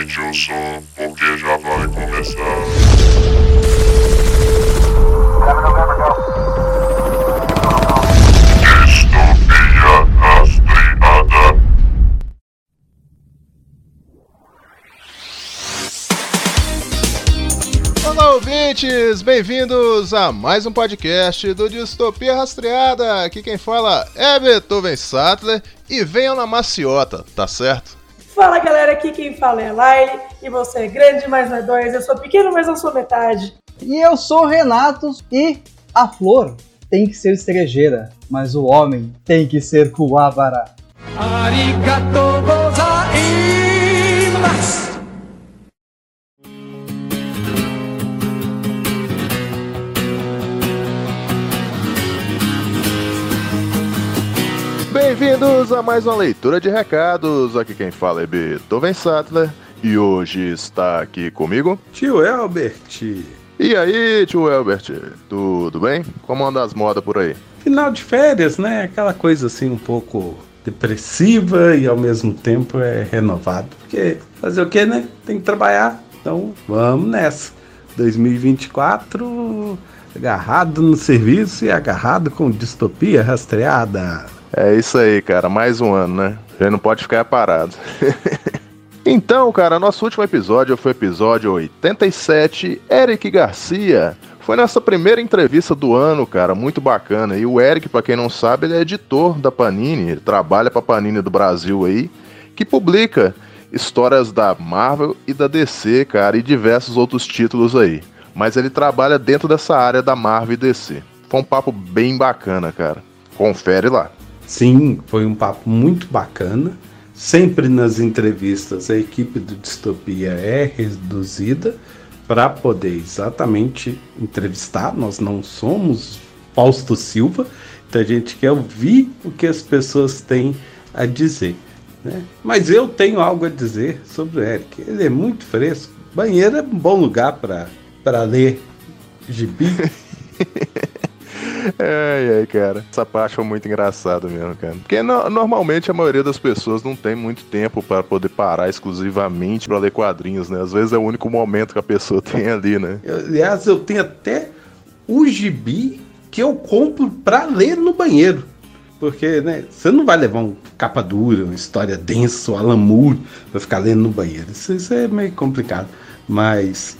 aumente o som, porque já vai começar. Distopia rastreada. Olá, ouvintes! Bem-vindos a mais um podcast do Distopia Rastreada. Aqui quem fala é Beethoven Sattler e venham na maciota, tá certo? Fala galera, aqui quem fala é a Laile e você é grande, mas não é dois. Eu sou pequeno, mas não sou metade. E eu sou o Renato e a flor tem que ser cerejeira, mas o homem tem que ser Kuwabara. Arigato gozaimasu. Bem-vindos a mais uma leitura de recados. Aqui quem fala é Beethoven Sattler e hoje está aqui comigo. Tio Elbert, E aí, tio Elbert, tudo bem? Como anda as modas por aí? final de férias, né? Aquela coisa assim um pouco depressiva e ao mesmo tempo é renovado. Porque fazer o que, né? Tem que trabalhar. Então vamos nessa. 2024 agarrado no serviço e agarrado com distopia rastreada. É isso aí, cara. Mais um ano, né? Gente não pode ficar parado. então, cara, nosso último episódio foi o episódio 87, Eric Garcia. Foi nossa primeira entrevista do ano, cara, muito bacana. E o Eric, pra quem não sabe, ele é editor da Panini, ele trabalha pra Panini do Brasil aí, que publica histórias da Marvel e da DC, cara, e diversos outros títulos aí. Mas ele trabalha dentro dessa área da Marvel e DC. Foi um papo bem bacana, cara. Confere lá. Sim, foi um papo muito bacana. Sempre nas entrevistas a equipe do Distopia é reduzida para poder exatamente entrevistar. Nós não somos Fausto Silva, então a gente quer ouvir o que as pessoas têm a dizer. Né? Mas eu tenho algo a dizer sobre o Eric. Ele é muito fresco. Banheiro é um bom lugar para ler gibi. Ai, ai, cara. Essa parte foi muito engraçada mesmo, cara. Porque no- normalmente a maioria das pessoas não tem muito tempo para poder parar exclusivamente para ler quadrinhos, né? Às vezes é o único momento que a pessoa tem ali, né? Eu- aliás, eu tenho até o gibi que eu compro para ler no banheiro. Porque, né, você não vai levar um capa dura, uma história densa, um Alan Moore, pra ficar lendo no banheiro. Isso, isso é meio complicado. Mas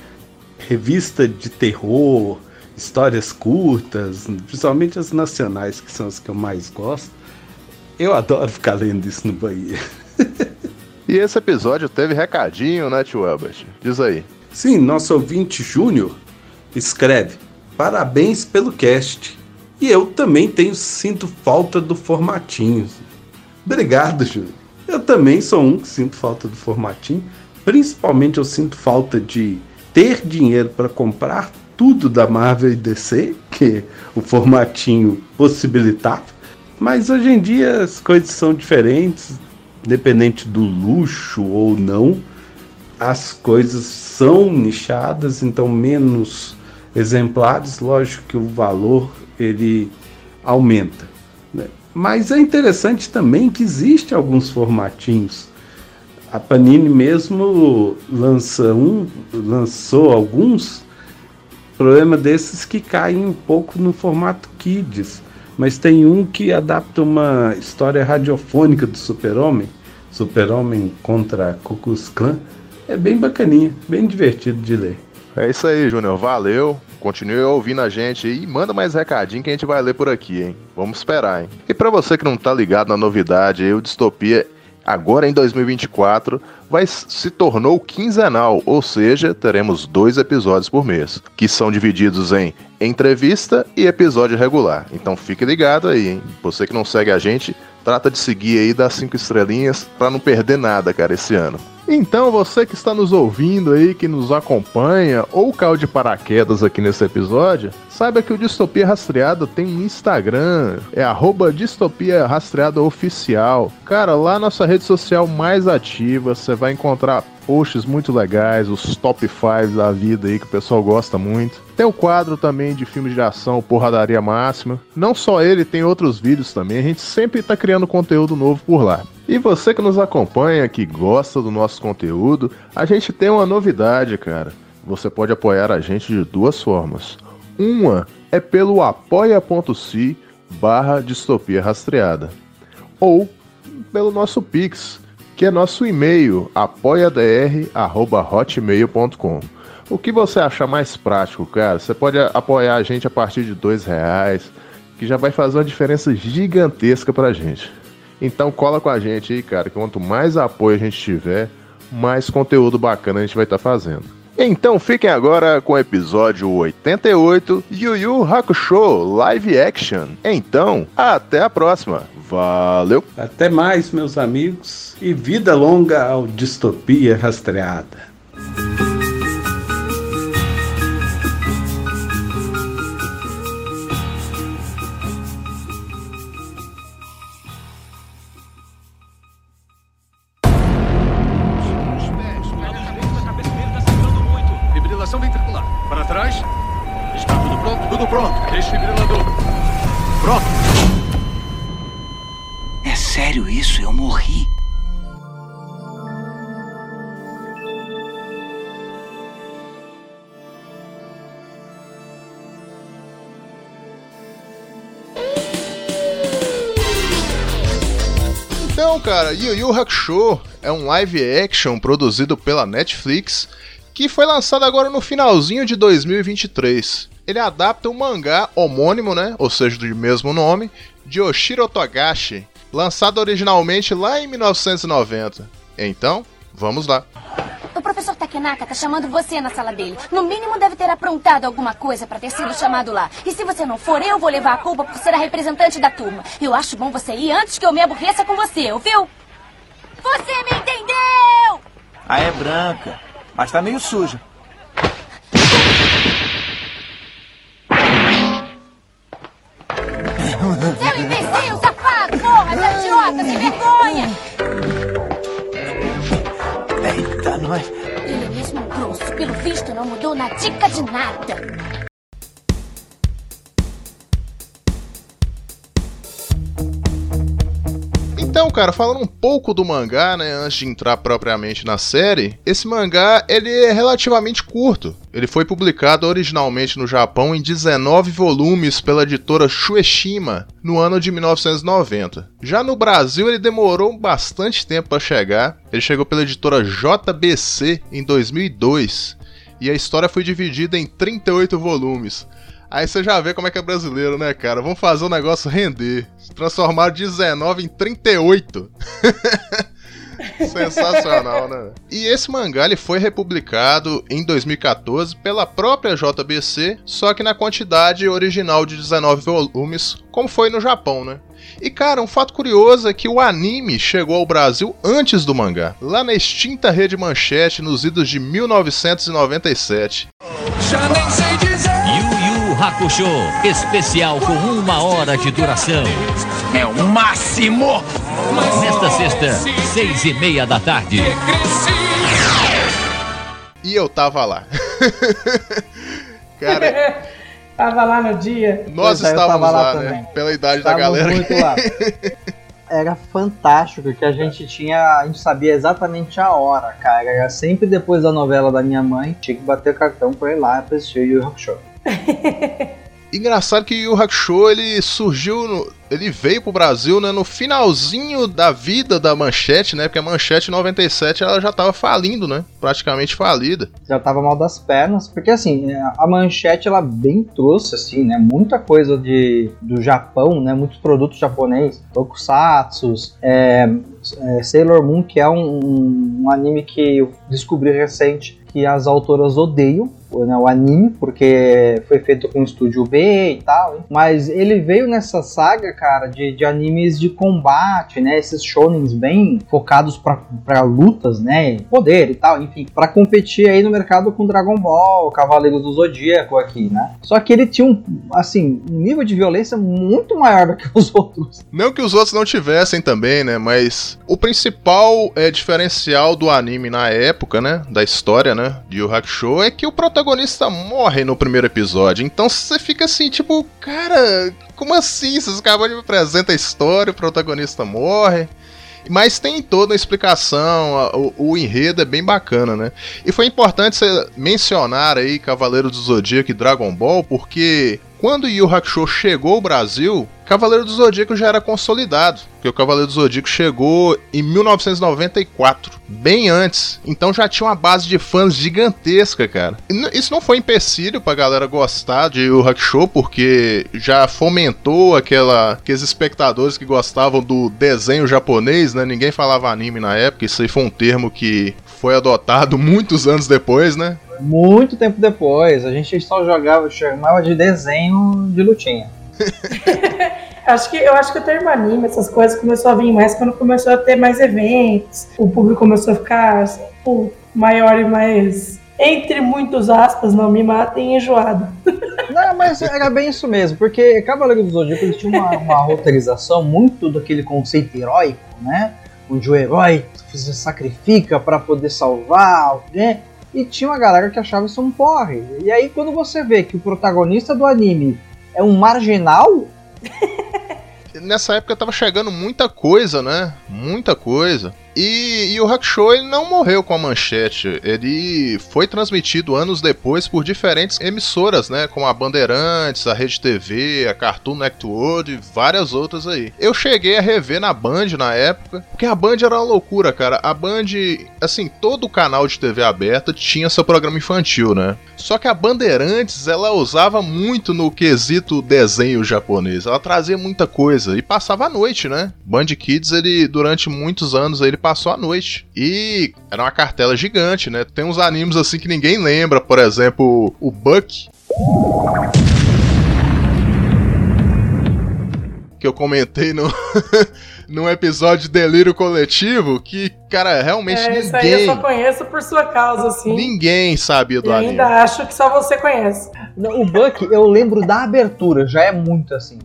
revista de terror, histórias curtas, principalmente as nacionais, que são as que eu mais gosto, eu adoro ficar lendo isso no banheiro. E esse episódio teve recadinho, né, tio Albert? Diz aí. Sim, nosso ouvinte Júnior escreve: Parabéns pelo cast. E eu também tenho sinto falta do formatinho. Obrigado, Júnior. Eu também sou um que sinto falta do formatinho. Principalmente eu sinto falta de ter dinheiro para comprar tudo da Marvel e DC, que o formatinho possibilitava. Mas hoje em dia as coisas são diferentes, independente do luxo ou não as coisas são nichadas, então menos exemplares, lógico que o valor ele aumenta. né? Mas é interessante também que existe alguns formatinhos. A Panini mesmo lança um, lançou alguns. Problema desses que caem um pouco no formato kids, mas tem um que adapta uma história radiofônica do Super-Homem, Super-Homem contra Ku Klux Klan. É bem bacaninha, bem divertido de ler. É isso aí, Júnior. Valeu. Continue ouvindo a gente e manda mais recadinho que a gente vai ler por aqui, hein? Vamos esperar, hein? E pra você que não tá ligado na novidade, o Distopia agora em 2024 vai se tornou quinzenal, ou seja, teremos dois episódios por mês, que são divididos em entrevista e episódio regular. Então fique ligado aí, hein? Você que não segue a gente, trata de seguir aí das cinco estrelinhas pra não perder nada, cara, esse ano. Então, você que está nos ouvindo aí, que nos acompanha ou caiu de paraquedas aqui nesse episódio, saiba que o Distopia Rastreada tem um Instagram, é arroba Distopia Rastreada Oficial. Cara, lá nossa rede social mais ativa, você vai encontrar posts muito legais, os top 5 da vida aí que o pessoal gosta muito. Tem o quadro também de filmes de ação, Porradaria Máxima. Não só ele, tem outros vídeos também. A gente sempre tá criando conteúdo novo por lá. E você que nos acompanha, que gosta do nosso conteúdo, a gente tem uma novidade, cara. Você pode apoiar a gente de duas formas. Uma é pelo apoia.se barra distopia rastreada. Ou pelo nosso Pix, que é nosso e-mail, apoiadr.hotmail.com. O que você achar mais prático, cara? Você pode apoiar a gente a partir de dois reais, que já vai fazer uma diferença gigantesca pra gente. Então cola com a gente aí, cara. Quanto mais apoio a gente tiver, mais conteúdo bacana a gente vai estar tá fazendo. Então fiquem agora com o episódio 88 Yu Yu Hakusho Live Action. Então, até a próxima. Valeu! Até mais, meus amigos, e vida longa ao Distopia Rastreada. Trás. Está tudo pronto? Tudo pronto. Desfibrilador. Pronto. É sério isso? Eu morri. Então, cara, Yu Yu Hakusho é um live action produzido pela Netflix que foi lançado agora no finalzinho de 2023. Ele adapta o mangá homônimo, né, ou seja, do mesmo nome, de Oshiro Togashi, lançado originalmente lá em 1990. Então, vamos lá. O professor Takenaka tá chamando você na sala dele. No mínimo deve ter aprontado alguma coisa pra ter sido chamado lá. E se você não for, eu vou levar a culpa por ser a representante da turma. Eu acho bom você ir antes que eu me aborreça com você, ouviu? Você me entendeu? Ah, é branca. Mas tá meio suja. Seu imbecil, safado, porra, seu idiota, sem vergonha! Eita, nós. Ele é mesmo grosso, pelo visto não mudou na dica de nada. Então, cara, falando um pouco do mangá, né, antes de entrar propriamente na série, esse mangá ele é relativamente curto. Ele foi publicado originalmente no Japão em 19 volumes pela editora Shueishima no ano de 1990. Já no Brasil ele demorou bastante tempo para chegar. Ele chegou pela editora JBC em 2002 e a história foi dividida em 38 volumes. Aí você já vê como é que é brasileiro, né, cara? Vamos fazer o negócio render. Transformar 19 em 38. Sensacional, né? E esse mangá ele foi republicado em 2014 pela própria JBC, só que na quantidade original de 19 volumes, como foi no Japão, né? E cara, um fato curioso é que o anime chegou ao Brasil antes do mangá, lá na extinta rede Manchete nos idos de 1997. Já nem sei dizer. Hakusho, especial com uma hora de duração. É o máximo. Nesta sexta, seis e meia da tarde. E eu tava lá. cara, Tava lá no dia. nós Pois é, estávamos lá lá, também. né? Pela idade da galera. muito lá. Era fantástico que a gente tinha, a gente sabia exatamente a hora, cara. Era sempre depois da novela da minha mãe, tinha que bater o cartão pra ir lá pra assistir o Yu Yu Hakusho. Engraçado que o Hakusho ele surgiu, no- ele veio pro Brasil né, no finalzinho da vida da Manchete, né? Porque a Manchete em 97 ela já tava falindo, né? Praticamente falida. Já tava mal das pernas, porque assim, a manchete ela bem trouxe assim, né, muita coisa de do Japão, né, muitos produtos japoneses, tokusatsus, é, é, Sailor Moon, que é um, um- um anime que eu descobri recente que as autoras odeiam o anime, porque foi feito com o estúdio B e tal, mas ele veio nessa saga, cara, de, de animes de combate, né, esses shonens bem focados pra lutas, né, poder e tal, enfim, pra competir aí no mercado com Dragon Ball, Cavaleiros do Zodíaco aqui, né. Só que ele tinha um, assim, um nível de violência muito maior do que os outros. Não que os outros não tivessem também, né? Mas o principal é, diferencial do anime na época, né? Da história, né? De Yu Hakusho é que o protagonista morre no primeiro episódio. Então você fica assim, tipo, cara, como assim? Vocês acabam de me apresentar a história, o protagonista morre. Mas tem toda a explicação, o, o enredo é bem bacana, né? E foi importante você mencionar aí Cavaleiro do Zodíaco e Dragon Ball, porque quando Yu Hakusho chegou ao Brasil, Cavaleiro do Zodíaco já era consolidado, porque o Cavaleiro do Zodíaco chegou em 1994, bem antes. Então já tinha uma base de fãs gigantesca, cara. Isso não foi empecilho pra galera gostar de Yu Hakusho, porque já fomentou aquela, aqueles espectadores que gostavam do desenho japonês, né? Ninguém falava anime na época, isso aí foi um termo que foi adotado muitos anos depois, né? Muito tempo depois, a gente só jogava, chamava de desenho de lutinha. Acho que, eu acho que o termo anime, essas coisas, começou a vir mais quando começou a ter mais eventos. O público começou a ficar tipo, maior e mais, entre muitos aspas, não me matem, enjoado. Não, mas era bem isso mesmo, porque Cavaleiro do Zodíaco tinha uma, uma roteirização muito daquele conceito heróico, né? Onde o herói se sacrifica para poder salvar alguém. E tinha uma galera que achava isso um porre. E aí, quando você vê que o protagonista do anime é um marginal, nessa época tava chegando muita coisa, né? Muita coisa. E, e o Hakusho ele não morreu com a manchete. Ele foi transmitido anos depois por diferentes emissoras, né? Como a Bandeirantes, a Rede TV, a Cartoon Network e várias outras aí. Eu cheguei a rever na Band na época, porque a Band era uma loucura, cara. A Band, assim, todo canal de TV aberta tinha seu programa infantil, né? Só que a Bandeirantes, ela usava muito no quesito desenho japonês. Ela trazia muita coisa e passava a noite, né? Band Kids, ele durante muitos anos ele passou a noite. E era uma cartela gigante, né? Tem uns animes assim que ninguém lembra, por exemplo, o Buck. Que eu comentei no, num episódio de Delírio Coletivo, que, cara, realmente É, isso aí eu ninguém, só conheço por sua causa, assim. ninguém sabia do E anime. ainda acho que só você conhece. o Buck eu lembro da abertura, já é muito assim.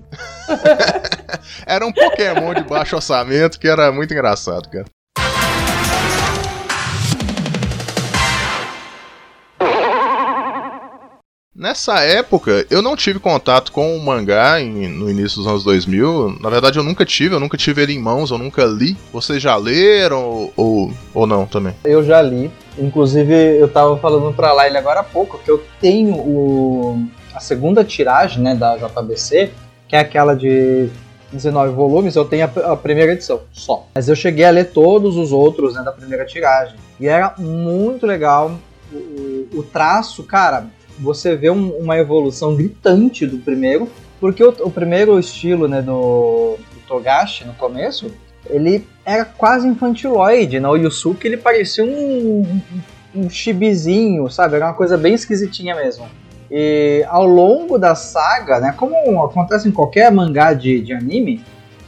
Era um Pokémon de baixo orçamento que era muito engraçado, cara. Nessa época, eu não tive contato com o mangá em- no início dos anos 2000. Na verdade, eu nunca tive, eu nunca tive ele em mãos, eu nunca li. Vocês já leram ou, ou, ou não também? Eu já li. Inclusive, eu tava falando pra Laila agora há pouco que eu tenho o, a segunda tiragem né, da JBC, que é aquela de 19 volumes, eu tenho a, primeira edição só. Mas eu cheguei a ler todos os outros né, da primeira tiragem. E era muito legal. O- o traço, cara, você vê um- uma evolução gritante do primeiro, porque o, o primeiro estilo né, do, do Togashi no começo ele era quase infantiloide, né? O Yusuke ele parecia um, um, chibizinho, sabe? Era uma coisa bem esquisitinha mesmo. E ao longo da saga, né? Como acontece em qualquer mangá de, de anime,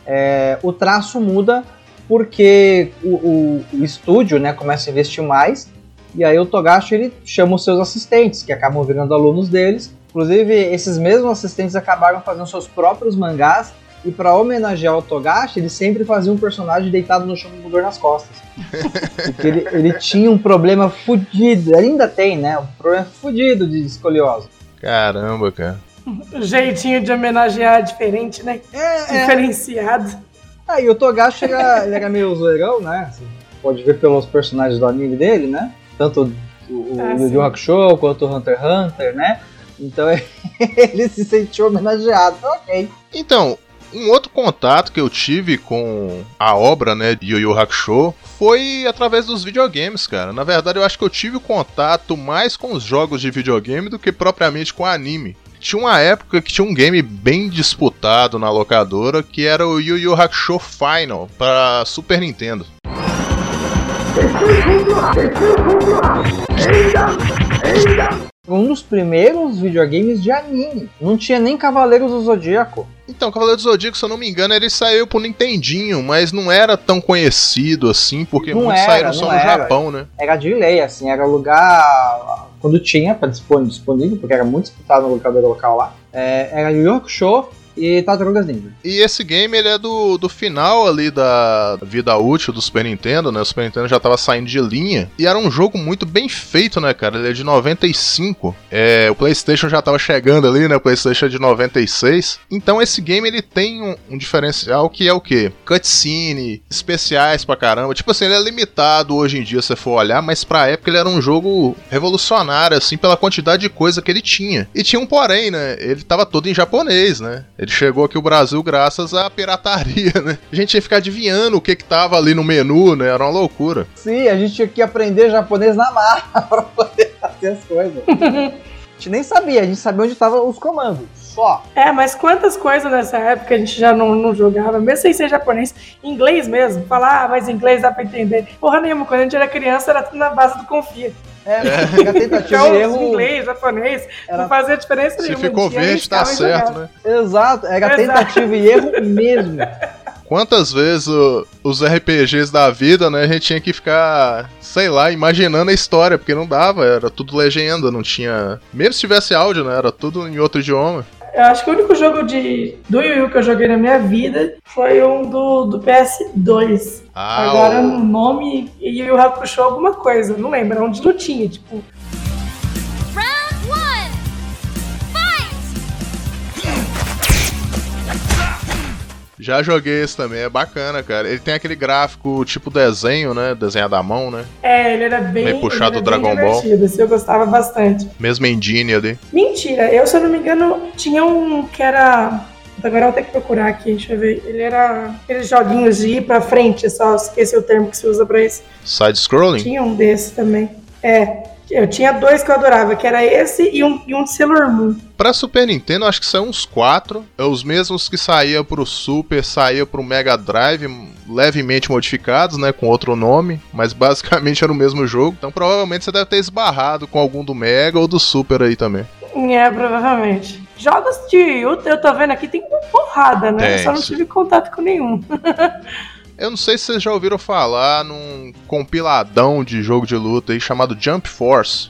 é, o traço muda porque o, o, o estúdio né, começa a investir mais e aí o Togashi ele chama os seus assistentes, que acabam virando alunos deles. Inclusive, esses mesmos assistentes acabaram fazendo seus próprios mangás e para homenagear o Togashi, ele sempre fazia um personagem deitado no chão com dor nas costas. Porque ele, ele tinha um problema fudido, ainda tem, né? Um problema fudido de escoliose. Caramba, cara. Jeitinho de homenagear diferente, né? É, Diferenciado. Aí o Togashi era, ele era meio zoeirão, né? Você pode ver pelos personagens do anime dele, né? Tanto o, Ah, Yu. Yu Hakusho quanto o Hunter x Hunter, né? Então ele se sentiu homenageado. Ok. Então, um outro contato que eu tive com a obra, né, de Yu Yu Hakusho foi através dos videogames, cara. Na verdade, eu acho que eu tive contato mais com os jogos de videogame do que propriamente com anime. Tinha uma época que tinha um game bem disputado na locadora que era o Yu Yu Hakusho Final para Super Nintendo. Um dos primeiros videogames de anime. Não tinha nem Cavaleiros do Zodíaco. Então, Cavaleiro do Zodíaco, se eu não me engano, ele saiu pro Nintendinho, mas não era tão conhecido assim, porque Não muitos era, saíram só no era. Japão, né? Era de lei, assim, era lugar. Quando tinha para disponível, porque era muito disputado no locador local lá. É, era Yu Hakusho, e Tartarugas Ninja. E esse game ele é do, do final ali da vida útil do Super Nintendo, né? O Super Nintendo já tava saindo de linha. E era um jogo muito bem feito, né, cara? Ele é de 95. É, o PlayStation já tava chegando ali, né? O PlayStation é de 96. Então esse game ele tem um, um diferencial que é o quê? Cutscene, especiais pra caramba. Tipo assim, ele é limitado hoje em dia, se for olhar, mas pra época ele era um jogo revolucionário, assim, pela quantidade de coisa que ele tinha. E tinha um porém, né? Ele tava todo em japonês, né? Ele chegou aqui o Brasil graças à pirataria, né? A gente tinha que ficar adivinhando o que que tava ali no menu, né? Era uma loucura. Sim, a gente tinha que aprender japonês na marra pra poder fazer as coisas. a gente nem sabia, a gente sabia onde estavam os comandos. Só. É, mas quantas coisas nessa época a gente já não, não jogava, mesmo sem ser japonês, inglês mesmo. Falar, ah, mas inglês dá pra entender. Porra nenhuma, quando a gente era criança era tudo na base do confia. É, a tentativa Então, e erro. inglês, japonês, Era- não fazia diferença Se nenhuma. ficou Tinha, verde, tá certo, jogava. né? Exato, era Exato. tentativa e erro mesmo. Quantas vezes o- os RPGs da vida, né, a gente tinha que ficar, sei lá, imaginando a história, porque não dava, era tudo legenda, não tinha. Mesmo se tivesse áudio, né, era tudo em outro idioma. Eu acho que o único jogo de, do Yu Yu que eu joguei na minha vida foi um do, do PS2. Ah, Agora o- no nome Yu Yu Hakusho alguma coisa, não lembro, era um de lutinha, tipo. Já joguei esse também, é bacana, cara. Ele tem aquele gráfico tipo desenho, né, desenhado à mão, né, É, ele era bem. Meio puxado do Dragon Ball. Esse eu gostava bastante. mesmo engine ali. Mentira, eu, se eu não me engano, tinha um que era. Agora eu vou ter que procurar aqui, deixa eu ver. Ele era aqueles joguinhos de ir pra frente, só esqueci o termo que se usa pra isso. Side-scrolling? Tinha um desses também. É, eu tinha dois que eu adorava, que era esse e um, e um de Sailor Moon. Pra Super Nintendo, acho que são uns quatro. É os mesmos que saía pro Super, saía pro Mega Drive, levemente modificados, né? Com outro nome. Mas basicamente era o mesmo jogo. Então provavelmente você deve ter esbarrado com algum do Mega ou do Super aí também. É, provavelmente. Jogos de Yu, eu tô vendo aqui, tem uma porrada, né? Tem, eu só não tive contato com nenhum. Eu não sei se vocês já ouviram falar num compiladão de jogo de luta aí chamado Jump Force.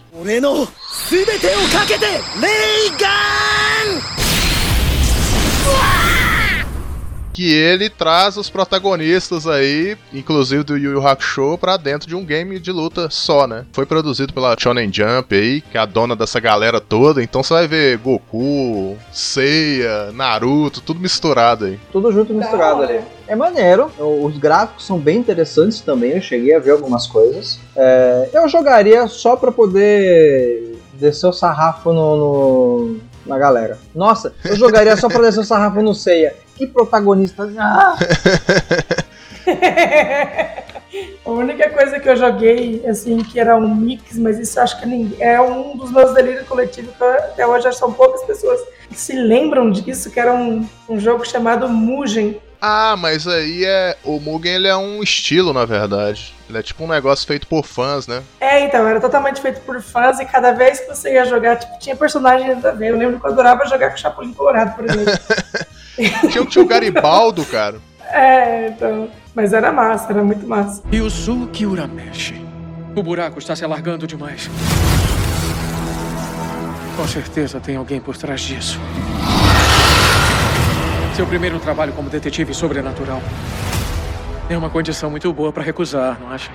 Que ele traz os protagonistas aí, inclusive do Yu Yu Hakusho, pra dentro de um game de luta só, né? Foi produzido pela Shonen Jump aí, que é a dona dessa galera toda. Então você vai ver Goku, Seiya, Naruto, tudo misturado aí. Tudo junto e misturado ali. É maneiro, os gráficos são bem interessantes também, eu cheguei a ver algumas coisas. É, eu jogaria só pra poder descer o sarrafo no, no- na galera. Nossa, eu jogaria só pra descer o sarrafo no Seiya. Que protagonista. Ah! A única coisa que eu joguei, assim, que era um mix, mas isso eu acho que ninguém, é um dos meus delírios coletivos, que até hoje são poucas pessoas que se lembram disso, que era um, um jogo chamado Mugen. Ah, mas aí é. O Mugen ele é um estilo, na verdade. Ele é tipo um negócio feito por fãs, né? É, então, era totalmente feito por fãs e cada vez que você ia jogar, tipo, tinha personagem nada a ver. Eu lembro que eu adorava jogar com o Chapolin Colorado, por exemplo. Tinha, o Garibaldo, cara. é, então. Mas era massa, era muito massa. Yusuke Urameshi. O buraco está se alargando demais. Com certeza tem alguém por trás disso. Seu primeiro trabalho como detetive sobrenatural. É uma condição muito boa para recusar, não acha?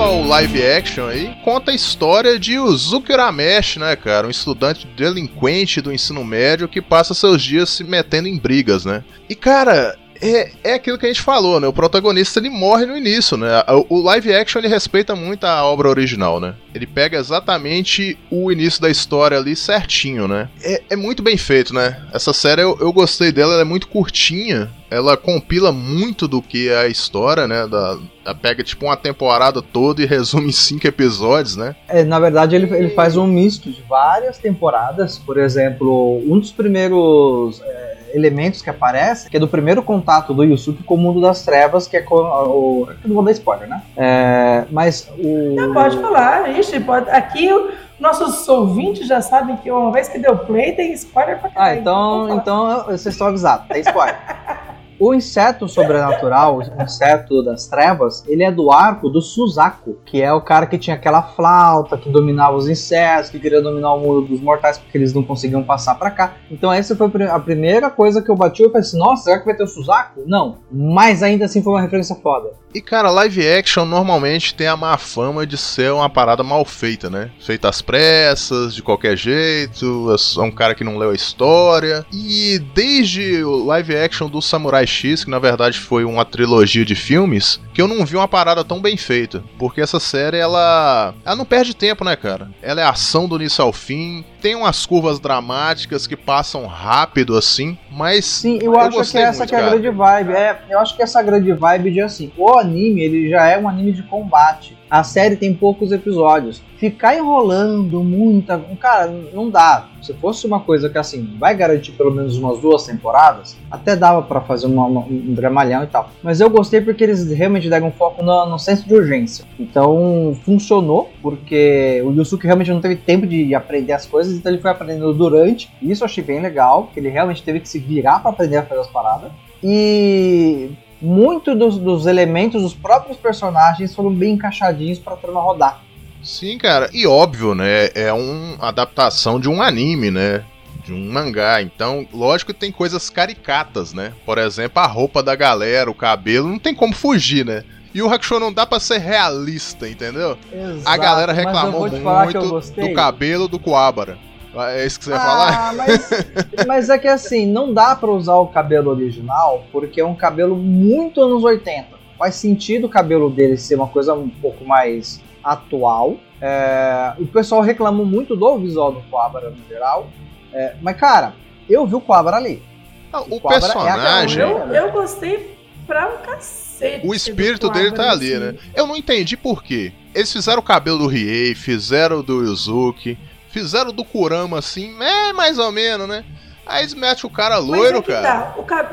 Ao live action aí, conta a história de Uzuki Urameshi, né, cara? Um estudante delinquente do ensino médio que passa seus dias se metendo em brigas, né? E, cara, é, é aquilo que a gente falou, né? O protagonista ele morre no início, né? O, live action ele respeita muito a obra original, né? Ele pega exatamente o início da história ali certinho, né? É, é muito bem feito, né? Essa série eu, eu gostei dela, ela é muito curtinha. Ela compila muito do que é a história, né? Da, ela pega tipo uma temporada toda e resume em cinco episódios, né? É, na verdade, ele, ele faz um misto de várias temporadas. Por exemplo, um dos primeiros é, elementos que aparece, que é do primeiro contato do Yusuke com o mundo das trevas, que é com o. Não vou dar spoiler, né? É, mas o. Não, pode falar, ixi, pode. Aqui nossos ouvintes já sabem que uma vez que deu play tem spoiler pra Ah, caralho. então, Pode falar. então vocês estão avisados, tem spoiler. O inseto sobrenatural, o inseto das trevas, ele é do arco do Suzaku, que é o cara que tinha aquela flauta, que dominava os insetos, que queria dominar o mundo dos mortais porque eles não conseguiam passar pra cá. Então essa foi a primeira coisa que eu bati e falei assim, nossa, será que vai ter o Suzaku? Não. Mas ainda assim foi uma referência foda. E cara, live action normalmente tem a má fama de ser uma parada mal feita, né? Feita às pressas, de qualquer jeito, é um cara que não leu a história. E desde o live action do Samurai X, que na verdade foi uma trilogia de filmes, que eu não vi uma parada tão bem feita. Porque essa série, ela. Ela não perde tempo, né, cara? Ela é ação do início ao fim, tem umas curvas dramáticas que passam rápido assim, mas. Sim, eu, eu acho que essa muito, que é a grande vibe. É, eu acho que essa grande vibe de assim, o anime ele já é um anime de combate. A série tem poucos episódios. Ficar enrolando muita. Cara, não dá. Se fosse uma coisa que assim, vai garantir pelo menos umas duas temporadas, até dava para fazer uma, uma, um dramalhão e tal. Mas eu gostei porque eles realmente deram foco no, no senso de urgência. Então funcionou, porque o Yusuke realmente não teve tempo de aprender as coisas, então ele foi aprendendo durante. E isso eu achei bem legal, que ele realmente teve que se virar para aprender a fazer as paradas. E muito dos, dos elementos dos próprios personagens foram bem encaixadinhos para a trama rodar. Sim, cara, e óbvio, né? É uma adaptação de um anime, né? De um mangá. Então, lógico que tem coisas caricatas, né? Por exemplo, a roupa da galera, o cabelo, não tem como fugir, né? E o Hakusho não dá pra ser realista, entendeu? Exato, a galera reclamou muito do cabelo do Coabara. É isso que você ia ah, falar? Mas, mas é que assim, não dá para usar o cabelo original porque é um cabelo muito anos 80. Faz sentido o cabelo dele ser uma coisa um pouco mais atual. É, o pessoal reclamou muito do visual do Quabara no geral. É, mas, cara, eu vi o Quabara ali. Ah, o, o é personagem. É eu, eu gostei pra um cacete. O espírito dele tá ali, assim. né? Eu não entendi por quê. Eles fizeram o cabelo do Riei, fizeram do Yuzuki. Fizeram do Kurama assim, é mais ou menos, né? Aí eles metem o cara loiro, é cara. Tá. O, cab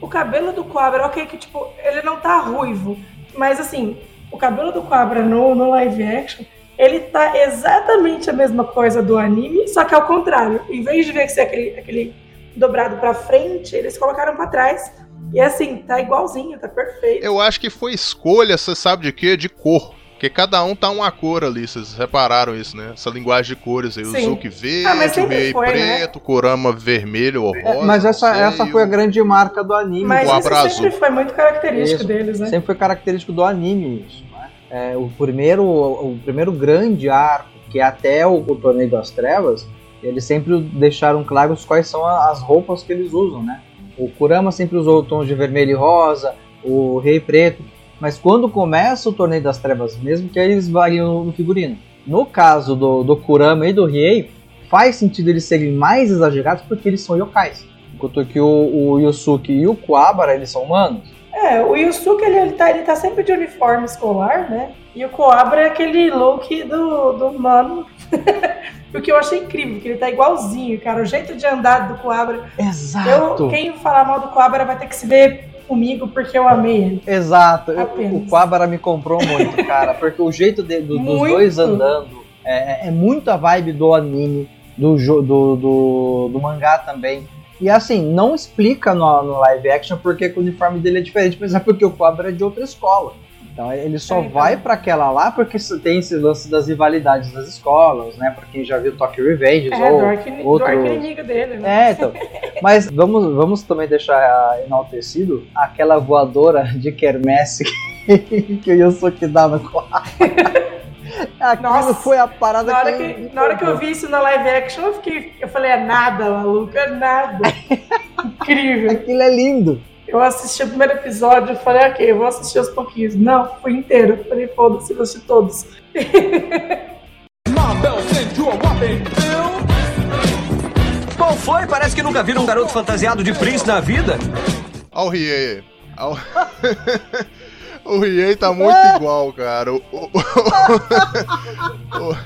o cabelo do Cobra, ok, que tipo, ele não tá ruivo. Mas assim, o cabelo do Cobra no, no live action, ele tá exatamente a mesma coisa do anime, só que ao contrário. Em vez de ver ser aquele, aquele dobrado pra frente, eles colocaram para trás. E assim, tá igualzinho, tá perfeito. Eu acho que foi escolha, você sabe de quê? De cor. Porque cada um tá uma cor ali, vocês repararam isso, né? Essa linguagem de cores aí. Sim. O Zuki verde, ah, o Rei foi, né? preto, né? o Kurama vermelho ou rosa. É, mas essa, essa foi a grande marca do anime. Mas o isso sempre foi muito característico isso, deles, né? Sempre foi característico do anime isso. Né? É, o, primeiro, o primeiro grande arco, que é até o, o Torneio das Trevas, eles sempre deixaram claros quais são as roupas que eles usam, né? O Kurama sempre usou tons de vermelho e rosa, o Rei Preto mas quando começa o Torneio das Trevas mesmo, que eles variam no figurino. No caso do, do Kurama e do Riei, faz sentido eles serem mais exagerados porque eles são yokais. Enquanto que o, o Yusuke e o Kuwabara, eles são humanos. É, o Yusuke ele, ele, tá, ele tá sempre de uniforme escolar, né? E o Kuwabara é aquele look do, do humano. o que eu achei incrível, que ele tá igualzinho, cara. O jeito de andar do Kuwabara. Exato. Eu, quem falar mal do Kuwabara vai ter que se ver comigo porque eu amei ele. Exato. O Quabara me comprou muito, cara, porque o jeito de, do, dos dois andando é, é, é muito a vibe do anime, do, do, do, do mangá também. E assim, não explica no, no, live action porque o uniforme dele é diferente, mas é porque o Quabra é de outra escola. Então ele só é, então. vai para aquela lá porque tem esse lance das rivalidades das escolas, né? Pra quem já viu Tokyo Revenge é, ou do outro... do inimigo dele, né? É, então. Mas vamos, vamos também deixar enaltecido aquela voadora de quermesse que, que o Yusuke dava com a... Aquilo Nossa, foi a parada na hora que, que Na hora que eu vi isso na live action, eu fiquei. Eu falei, é nada, maluco, é nada. Incrível. Aquilo é lindo. Eu assisti o primeiro episódio e falei, ok, eu vou assistir aos pouquinhos. Não, foi inteiro. Eu falei, foda-se, vou assistir todos. Qual foi? Parece que nunca viram um garoto fantasiado de príncipe na vida. Olha o Riei. O Riei tá muito igual, cara. O, o, o,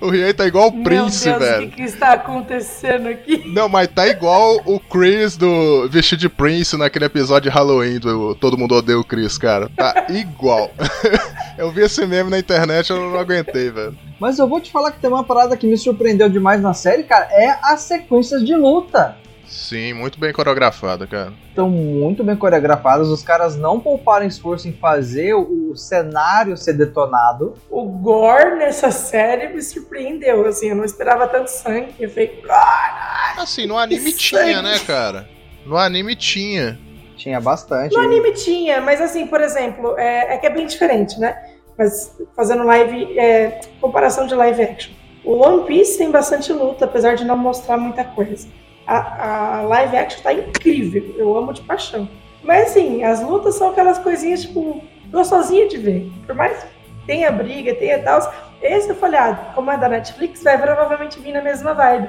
O Riei tá igual o Prince, Meu Deus, velho. O que, que, está acontecendo aqui? Não, mas tá igual o Chris do vestido de Prince naquele episódio de Halloween do Todo Mundo Odeia o Chris, cara. Tá igual. eu vi esse meme na internet e eu não aguentei, velho. Mas eu vou te falar que tem uma parada que me surpreendeu demais na série, cara, é as sequências de luta. Sim, muito bem coreografada, cara. Estão muito bem coreografadas, os caras não pouparam esforço em fazer o, o cenário ser detonado. O gore nessa série me surpreendeu, assim, eu não esperava tanto sangue. Eu falei, caralho! Assim, no anime tinha, sangue. né, cara? No anime tinha. Tinha bastante. No anime tinha, mas assim, por exemplo, é, é que é bem diferente, né? Mas fazendo live, é, comparação de live action. O One Piece tem bastante luta, apesar de não mostrar muita coisa. A, a live action tá incrível, eu amo de paixão. Mas assim, as lutas são aquelas coisinhas, tipo, gostosinha de ver. Por mais que tenha briga, tenha tal, esse eu falei, ah, como é da Netflix, vai provavelmente vir na mesma vibe.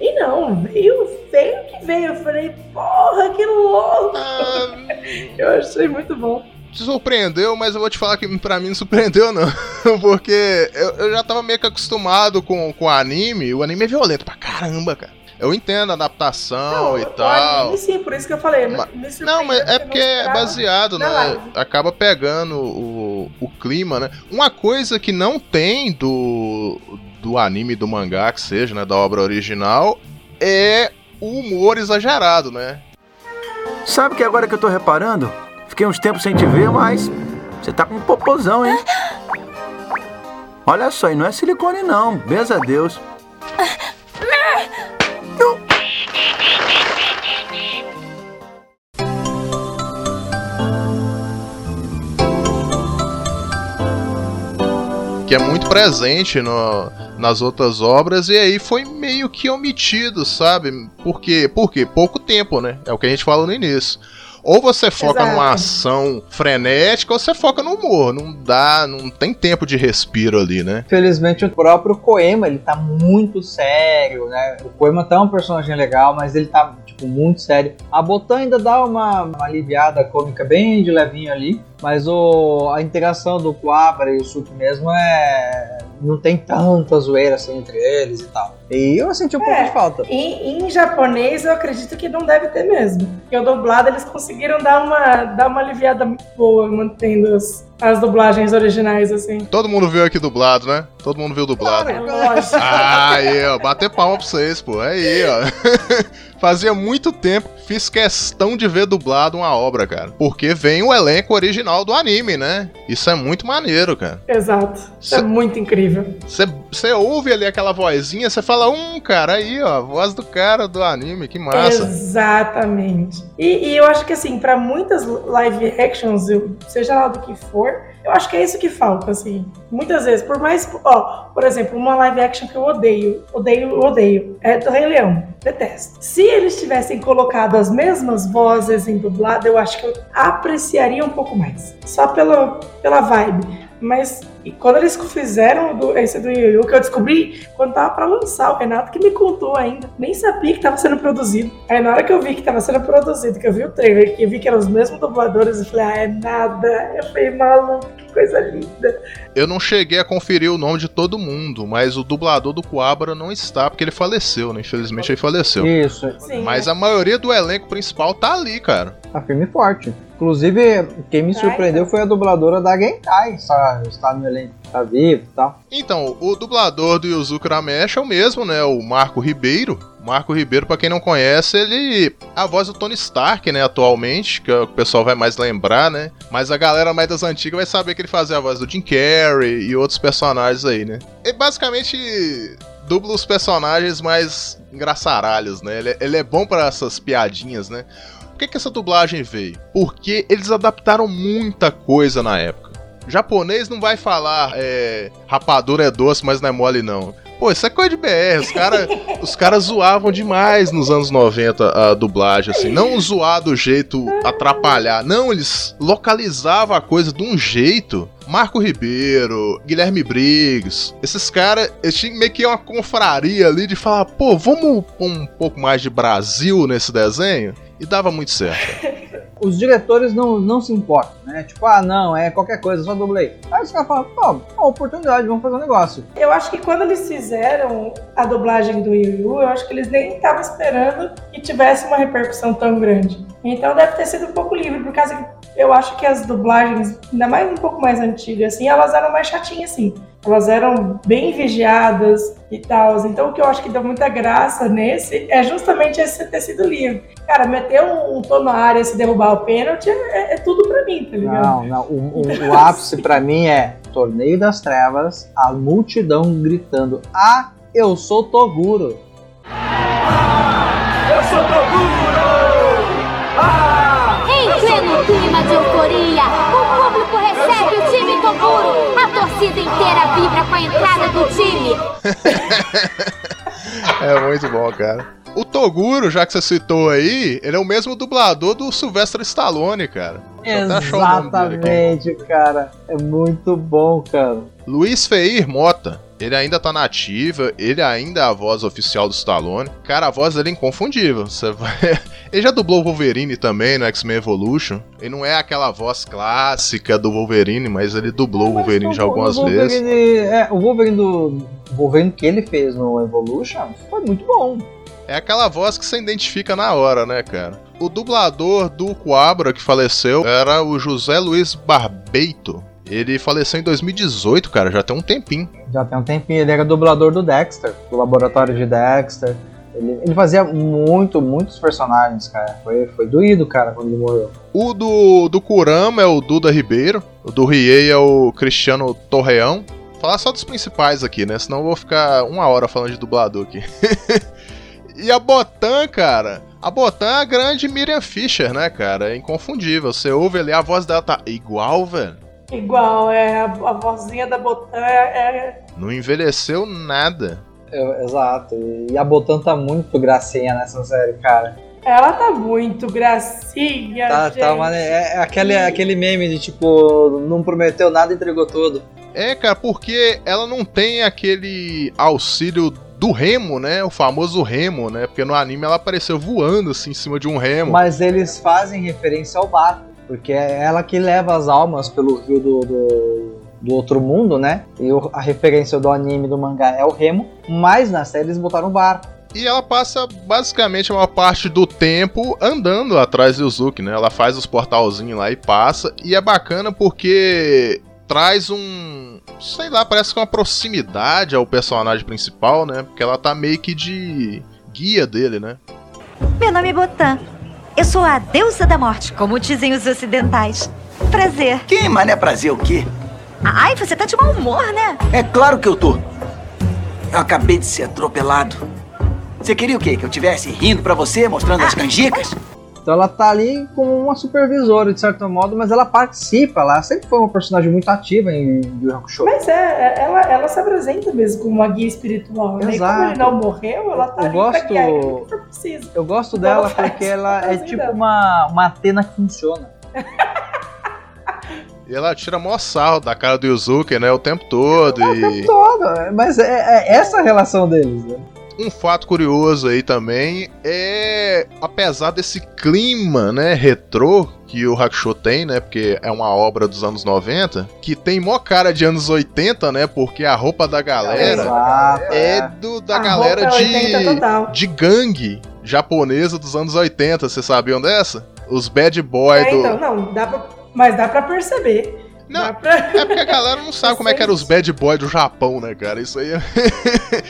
E não, veio, veio que veio. Eu falei, porra, que louco! Ah, Eu achei muito bom. te surpreendeu, mas eu vou te falar que pra mim não surpreendeu, não. Porque eu, eu já tava meio que acostumado com, com o anime. O anime é violento pra caramba, cara. Eu entendo a adaptação e o tal. anime, sim, por isso que eu falei. me- Ma- me surpreendeu, Não, mas é porque é baseado, né? live. Acaba pegando o, o clima, né? Uma coisa que não tem do, do anime, do mangá, que seja, né? Da obra original, é o humor exagerado, né? Sabe que agora que eu tô reparando? Fiquei uns tempos sem te ver, mas você tá com um popozão, hein? Olha só, e não é silicone não, benza a Deus. que é muito presente no- nas outras obras, e aí foi meio que omitido, sabe? Por quê? Porque pouco tempo, né? É o que a gente falou no início. Ou você foca Exato. numa ação frenética, ou você foca no humor. Não dá, não tem tempo de respiro ali, né? Infelizmente, o próprio Koema, ele tá muito sério, né? O Koema tá um personagem legal, mas ele tá, tipo, muito sério. A Botan ainda dá uma, uma aliviada cômica bem de levinho ali, mas o, a interação do Kuwabara e o Suki mesmo é... não tem tanta zoeira assim entre eles e tal. E eu senti um pouco É. de falta. Em, em japonês, eu acredito que não deve ter mesmo. Porque o dublado, eles conseguiram dar uma, dar uma aliviada muito boa, mantendo as, as dublagens originais, assim. Todo mundo viu aqui dublado, né? Todo mundo viu dublado. É lógico. Ah, aí, ó, bater palma pra vocês, pô. Aí, ó. Fazia muito tempo que fiz questão de ver dublado uma obra, cara. Porque vem o elenco original do anime, né? Isso é muito maneiro, cara. Exato. É Cê- muito incrível. Você ouve ali aquela vozinha, você fala, hum, cara, aí, ó, a voz do cara do anime, que massa. Exatamente. E, e eu acho que, assim, pra muitas live actions, seja lá do que for, eu acho que é isso que falta, assim. Muitas vezes, por mais. Ó, por exemplo, uma live action que eu odeio, odeio, odeio, é do Rei Leão. Detesto. Se eles tivessem colocado as mesmas vozes em dublado, eu acho que eu apreciaria um pouco mais. Só pela, pela vibe. Mas e quando eles fizeram do, esse do Yu Yu, que eu descobri quando tava pra lançar, o Renato que me contou ainda. Nem sabia que tava sendo produzido. Aí na hora que eu vi que tava sendo produzido, que eu vi o trailer, que eu vi que eram os mesmos dubladores, eu falei, ah, é nada. Eu falei, maluco, que coisa linda. Eu não cheguei a conferir o nome de todo mundo, mas o dublador do Coabra não está, porque ele faleceu, né? Infelizmente ele faleceu. Isso, Sim, Mas né? a maioria do elenco principal tá ali, cara. tá firme e forte. Inclusive, quem me Tá, surpreendeu então. foi a dubladora da Genkai, está, está no elenco, tá vivo e tal. Então, o dublador do Yuzuki Urameshi é o mesmo, né? O Marco Ribeiro. Marco Ribeiro, pra quem não conhece, ele é a voz do Tony Stark, né, atualmente, que é o que o pessoal vai mais lembrar, né? Mas a galera mais das antigas vai saber que ele fazia a voz do Jim Carrey e outros personagens aí, né? Ele basicamente dubla os personagens mais engraçaralhos, né? Ele, ele é bom pra essas piadinhas, né? Por que, que essa dublagem veio? Porque eles adaptaram muita coisa na época. Japonês não vai falar é, rapadura é doce, mas não é mole não. Pô, isso é coisa de BR. Os caras os cara zoavam demais nos anos 90 a dublagem, assim. Não zoar do jeito atrapalhar. Não, eles localizavam a coisa de um jeito. Marco Ribeiro, Guilherme Briggs, esses caras, eles tinham meio que uma confraria ali de falar, pô, vamos pôr um pouco mais de Brasil nesse desenho? E dava muito certo. Os diretores não, não se importam, né? Tipo, ah, não, é qualquer coisa, só dublei. Aí os caras falam, pô, uma oportunidade, vamos fazer um negócio. Eu acho que quando eles fizeram a dublagem do Yu Yu, eu acho que eles nem estavam esperando que tivesse uma repercussão tão grande. Então deve ter sido um pouco livre, por causa que eu acho que as dublagens, ainda mais um pouco mais antigas, assim, elas eram mais chatinhas, assim. Elas eram bem vigiadas e tal. Então, o que eu acho que deu muita graça nesse é justamente esse ter sido livre. Cara, meter um, um tom na área se derrubar o pênalti é, é tudo pra mim, tá ligado? Não, não. O, o, o ápice pra mim é Torneio das Trevas, a multidão gritando: Ah, eu sou Toguro. Torcida inteira vibra com a entrada do time. É muito bom, cara. O Toguro, já que você citou aí, ele é o mesmo dublador do Sylvester Stallone, cara. Aqui. Exatamente, cara. É muito bom, cara. Luiz Feir Mota. Ele ainda tá na ativa, ele ainda é a voz oficial do Stallone. Cara, a voz dele é inconfundível. Você vai... Ele já dublou o Wolverine também no X-Men Evolution. Ele não é aquela voz clássica do Wolverine, mas ele dublou o Wolverine já algumas Wolverine- vezes. É, o Wolverine do. O Wolverine que ele fez no Evolution foi muito bom. É aquela voz que você identifica na hora, né, cara? O dublador do Coabra que faleceu era o José Luiz Barbeito. Ele faleceu em 2018, cara, já tem um tempinho. Já tem um tempinho. Ele era dublador do Dexter, do laboratório de Dexter. Ele, ele fazia muito, muitos personagens, cara. Foi, foi doído, cara, quando ele morreu. O do, do Kurama é o Duda Ribeiro. O do Riei é o Cristiano Torreão. Vou falar só dos principais aqui, né? Senão eu vou ficar uma hora falando de dublador aqui. e a Botan, cara. A Botan é a grande Miriam Fischer, né, cara? É inconfundível. Você ouve ali, a voz dela tá igual, velho. Igual, é, a, a vozinha da Botan é, Não envelheceu nada. É, exato. E a Botan tá muito gracinha nessa série, cara. Ela tá muito gracinha, Tá, gente. tá, mano. É, é aquele, aquele meme de tipo, não prometeu nada e entregou tudo. É, cara, porque ela não tem aquele auxílio do remo, né? O famoso remo, né? Porque no anime ela apareceu voando assim em cima de um remo. Mas eles fazem referência ao barco, porque é ela que leva as almas pelo rio do, do, do outro mundo, né? E o- a referência do anime do mangá é o remo, mas na série eles botaram o barco. E ela passa basicamente a maior parte do tempo andando atrás do Yuzuki, né? Ela faz os portalzinhos lá e passa. E é bacana porque traz um. Sei lá, parece que uma proximidade ao personagem principal, né? Porque ela tá meio que de guia dele, né? Meu nome é Botan. Eu sou a deusa da morte, como dizem os ocidentais. Prazer. Que mané prazer o quê? Ai, você tá de mau humor, né? É claro que eu tô. Eu acabei de ser atropelado. Você queria o quê? Que eu tivesse rindo pra você, mostrando as canjicas? Então ela tá ali como uma supervisora, de certo modo, mas ela participa, ela sempre foi uma personagem muito ativa em Yu Yu Hakusho. Mas é, é- ela, ela se apresenta mesmo como uma guia espiritual, né? E como Exato. ele não morreu, ela tá Eu ali pra gosto- guiar ele no que for preciso. Eu gosto Então dela ela faz porque ela é tipo uma, uma Atena que funciona. E ela tira mó sarro da cara do Yuzuki, né? O tempo todo. e... Toda, mas é, é essa a relação deles, né? Um fato curioso aí também é, apesar desse clima, né, retrô que o Hakusho tem, né, porque é uma obra dos anos 90, que tem mó cara de anos 80, né, porque a roupa da galera Exato, é é. do da A galera é 80 de de gangue japonesa dos anos 80, vocês sabiam dessa? Os bad boy É, do então, não, dá pra, mas dá pra perceber. Não, pra- É porque a galera não sabe como é que eram os bad boy do Japão, né, cara? Isso aí é,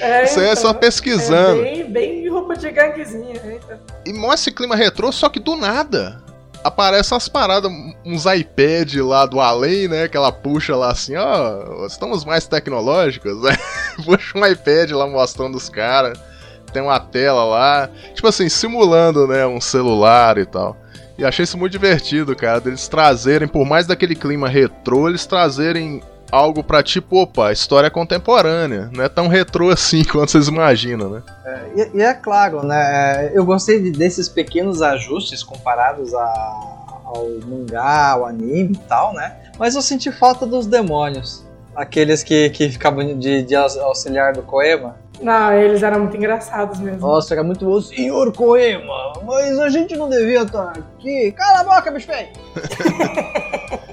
É, isso aí é só então, pesquisando. É bem, bem roupa de ganguezinha. né? Então. E mostra esse clima retrô, só que do nada. Aparecem umas paradas, uns iPad lá do além, né? Que ela puxa lá assim, ó, estamos mais tecnológicos, né? Puxa um iPad lá mostrando os caras. Tem uma tela lá. Tipo assim, simulando, né? Um celular e tal. E achei isso muito divertido, cara. Deles trazerem, por mais daquele clima retrô, eles trazerem algo pra tipo, opa, história contemporânea. Não é tão retrô assim quanto vocês imaginam, né? E, e é claro, né? Eu gostei de- desses pequenos ajustes comparados a- ao mangá, ao anime e tal, né? Mas eu senti falta dos demônios. Aqueles que, que ficavam de, de aux- auxiliar do Koema. Não, eles eram muito engraçados mesmo. Nossa, era muito bom. Senhor Koema, mas a gente não devia estar aqui. Cala a boca, bicho feio.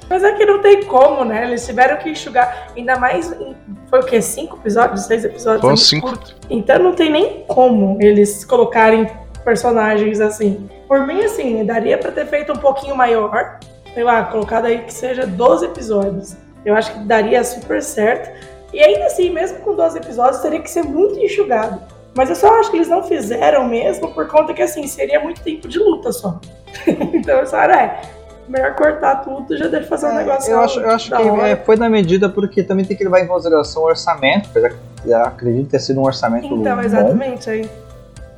Mas é que não tem como, né? Eles tiveram que enxugar. Ainda mais. em- Foi o quê? Cinco episódios? Seis episódios? Foram É muito cinco. curto. Então não tem nem como eles colocarem personagens assim. Por mim, assim, daria pra ter feito um pouquinho maior. sei lá, colocado aí que seja 12 episódios. Eu acho que daria super certo. E ainda assim, mesmo com 12 episódios, teria que ser muito enxugado. Mas eu só acho que eles não fizeram mesmo por conta que, assim, seria muito tempo de luta só. então, eu só, é, melhor cortar tudo, já deve fazer um negócio Eu acho, eu acho que é, foi na medida porque também tem que levar em consideração o orçamento, apesar que eu acredito ter sido um orçamento Então, bom, exatamente, aí.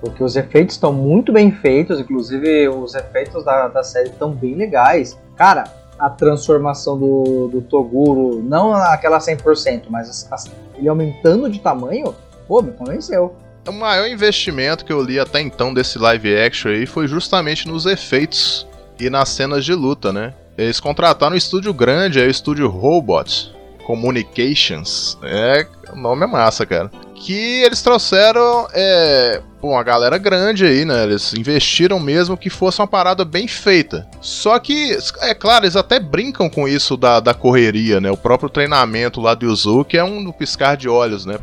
porque os efeitos estão muito bem feitos, inclusive os efeitos da, da série estão bem legais. Cara, a transformação do, do Toguro, não aquela 100%, mas as- as- ele aumentando de tamanho, pô, me convenceu. O maior investimento que eu li até então desse live action aí foi justamente nos efeitos e nas cenas de luta, né? Eles contrataram um estúdio grande, é o estúdio Robot Communications. É, o nome é massa, cara. Que eles trouxeram, é, uma galera grande aí, né? Eles investiram mesmo que fosse uma parada bem feita. Só que, é claro, eles até brincam com isso da, da correria, né? O próprio treinamento lá do Yuzuki é um piscar de olhos, né?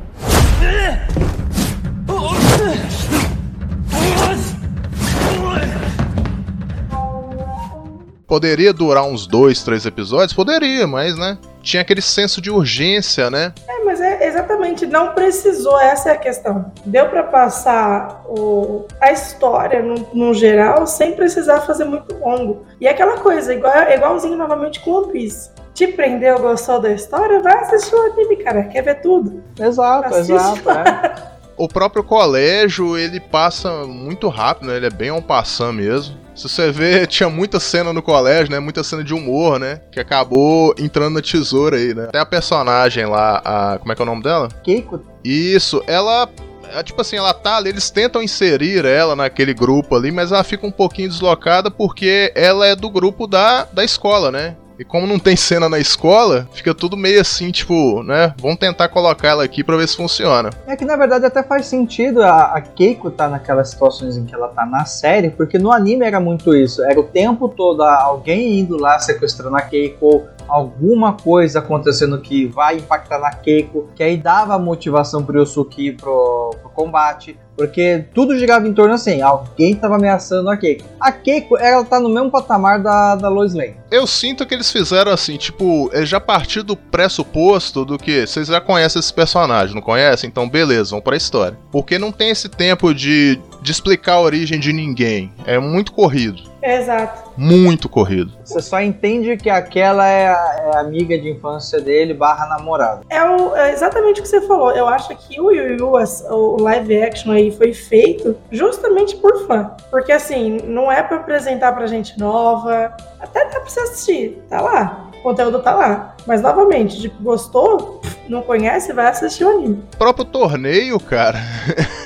Poderia durar uns dois, três episódios? Poderia, mas, né? Tinha aquele senso de urgência, né? É, mas é exatamente, não precisou, essa é a questão. Deu pra passar o, a história no, no geral sem precisar fazer muito longo. E é aquela coisa, igual, igualzinho novamente com One Piece. Te prendeu, gostou da história? Vai assistir o anime, cara. Quer ver tudo? Exato, Assiste exato. é. O próprio colégio, ele passa muito rápido, né? Ele é bem on passant mesmo. Se você vê, tinha muita cena no colégio, né? Muita cena de humor, né? Que acabou entrando na tesoura aí, né? Até a personagem lá, a. Como é que é o nome dela? Keiko, Isso, ela. é, Tipo assim, ela tá ali, eles tentam inserir ela naquele grupo ali, mas ela fica um pouquinho deslocada porque ela é do grupo da, da escola, né? E como não tem cena na escola, fica tudo meio assim, tipo, né? Vamos tentar colocar ela aqui pra ver se funciona. É que na verdade até faz sentido a, a Keiko tá naquelas situações em que ela tá na série, porque no anime era muito isso. Era o tempo todo alguém indo lá sequestrando a Keiko, alguma coisa acontecendo que vai impactar na Keiko, que aí dava motivação pro Yusuke pro, pro combate. Porque tudo girava em torno assim, alguém tava ameaçando a Keiko. A Keiko, ela tá no mesmo patamar da, da Lois Lane. Eu sinto que eles fizeram assim, tipo, é já partir do pressuposto do que vocês já conhecem esse personagem, não conhecem? Então beleza, vamos pra história. Porque não tem esse tempo de, de explicar a origem de ninguém. É muito corrido. Exato. Muito corrido. Você só entende que aquela é a, é a amiga de infância dele barra namorada. É, o- é exatamente o que você falou. Eu acho que o Yu Yu, o live action aí, foi feito justamente por fã. Porque assim, não é pra apresentar pra gente nova. Até dá pra você assistir, tá lá. Conteúdo tá lá. Mas novamente, tipo, gostou? Não conhece? Vai assistir o anime. O próprio torneio, cara,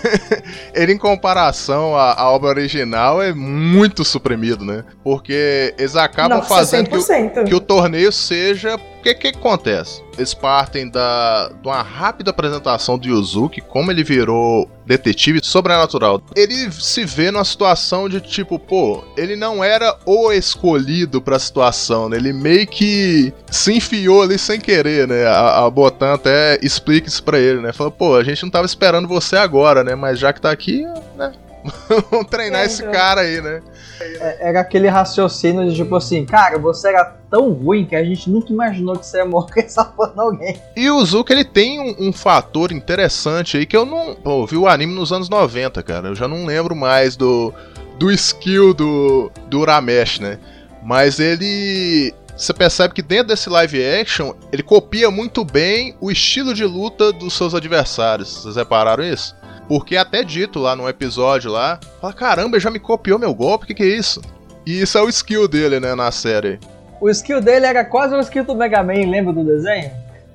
ele em comparação à, à obra original é muito suprimido, né? Porque eles acabam Nossa, fazendo que o, 100%. que o torneio seja. O que, que acontece? Eles partem da, de uma rápida apresentação do Yuzuki, como ele virou detetive sobrenatural. Ele se vê numa situação de tipo, pô, ele não era o escolhido pra situação, né? Ele meio que se enfiou ali sem querer, né? A, a Botan até explica isso pra ele, né? Falou, pô, a gente não tava esperando você agora, né? Mas já que tá aqui, né? Vamos treinar É, esse então. cara aí, né? É- Era aquele raciocínio de tipo assim, cara, você era tão ruim que a gente nunca imaginou que você ia morrer salvando alguém. E o Zuko, ele tem um, um fator interessante aí que eu não. Pô, eu vi o anime nos anos 90, cara. Eu já não lembro mais do, do skill do, do Uramesh, né? Mas ele. Você percebe que dentro desse live action, ele copia muito bem o estilo de luta dos seus adversários. Vocês repararam isso? Porque é até dito lá num episódio lá, fala, caramba, ele já me copiou meu golpe, o que, que é isso? E isso é o skill dele, né, na série. O skill dele era quase o skill do Mega Man, lembra do desenho?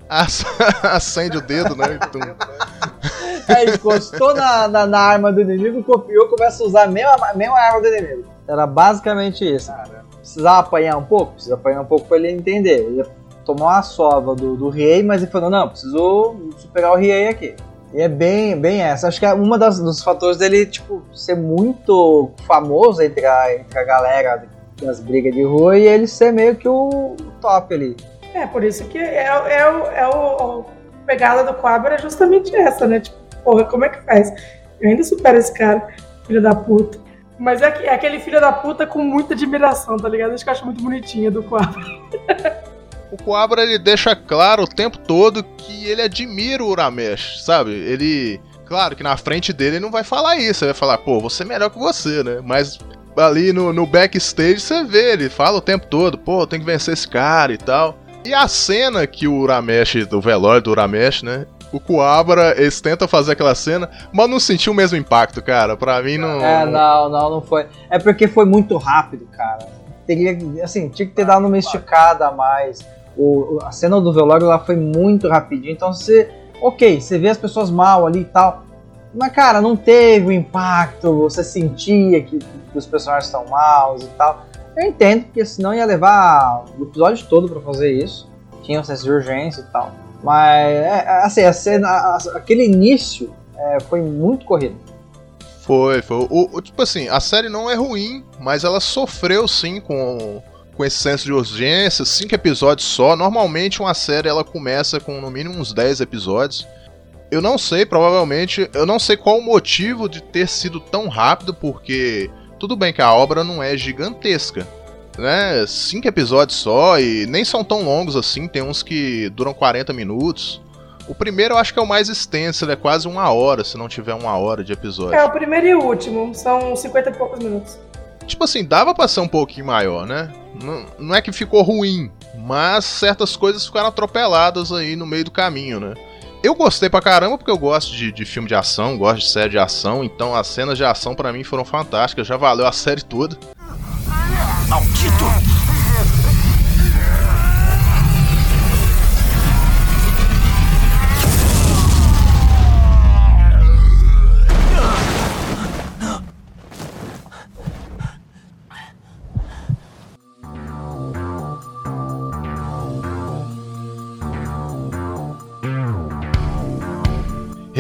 Ac- Acende o dedo, né? Aí encostou na, na, na arma do inimigo, copiou, começa a usar a mesma, a mesma arma do inimigo. Era basicamente isso. Precisava apanhar um pouco? Precisa apanhar um pouco pra ele entender. Ele ia tomar uma sova do, do Riei, mas ele falou, não, preciso superar o Riei aqui. E é bem, bem essa. Acho que é uma das, dos fatores dele, tipo, ser muito famoso entre a, entre a galera das brigas de rua e ele ser meio que o, top ali. É, por isso que é, é, o, é o, a pegada do Quabra é justamente essa, né? Tipo, porra, como é que faz? Eu ainda supero esse cara, filho da puta. Mas é, é aquele filho da puta com muita admiração, tá ligado? Acho que eu acho muito bonitinho do Coabra. O Coabra ele deixa claro o tempo todo que ele admira o Uramesh, sabe? Ele. Claro que na frente dele ele não vai falar isso, ele vai falar, pô, você é melhor que você, né? Mas ali no, no backstage você vê, ele fala o tempo todo, pô, tem que vencer esse cara e tal. E a cena que o Uramesh, do velório do Uramesh, né? O Coabra, eles tentam fazer aquela cena, mas não sentiu o mesmo impacto, cara. Pra mim não. É, não, não, não foi. É porque foi muito rápido, cara. Teria, assim, tinha que ter dado uma esticada a mais. O, a cena do velório lá foi muito rapidinho, então você. Ok, você vê as pessoas mal ali e tal. Mas, cara, não teve o impacto, você sentia que, que os personagens estão maus e tal. Eu entendo, porque senão ia levar o episódio todo pra fazer isso. Tinha acesso de urgência e tal. Mas, é, é, assim, a cena, a- aquele início é, foi muito corrido. Foi, foi. O, o- tipo assim, a série não é ruim, mas ela sofreu sim com, com esse senso de urgência, cinco episódios só. Normalmente uma série ela começa com no mínimo uns 10 episódios. Eu não sei, provavelmente, eu não sei qual o motivo de ter sido tão rápido, porque tudo bem que a obra não é gigantesca, né? Cinco episódios só e nem são tão longos assim, tem uns que duram 40 minutos. O primeiro eu acho que é o mais extenso, ele é quase uma hora, se não tiver uma hora de episódio. É o primeiro e o último, são 50 e poucos minutos. Tipo assim, dava pra ser um pouquinho maior, né? Não, não é que ficou ruim, mas certas coisas ficaram atropeladas aí no meio do caminho, né? Eu gostei pra caramba porque eu gosto de, de filme de ação, gosto de série de ação, então as cenas de ação pra mim foram fantásticas, já valeu a série toda. Maldito!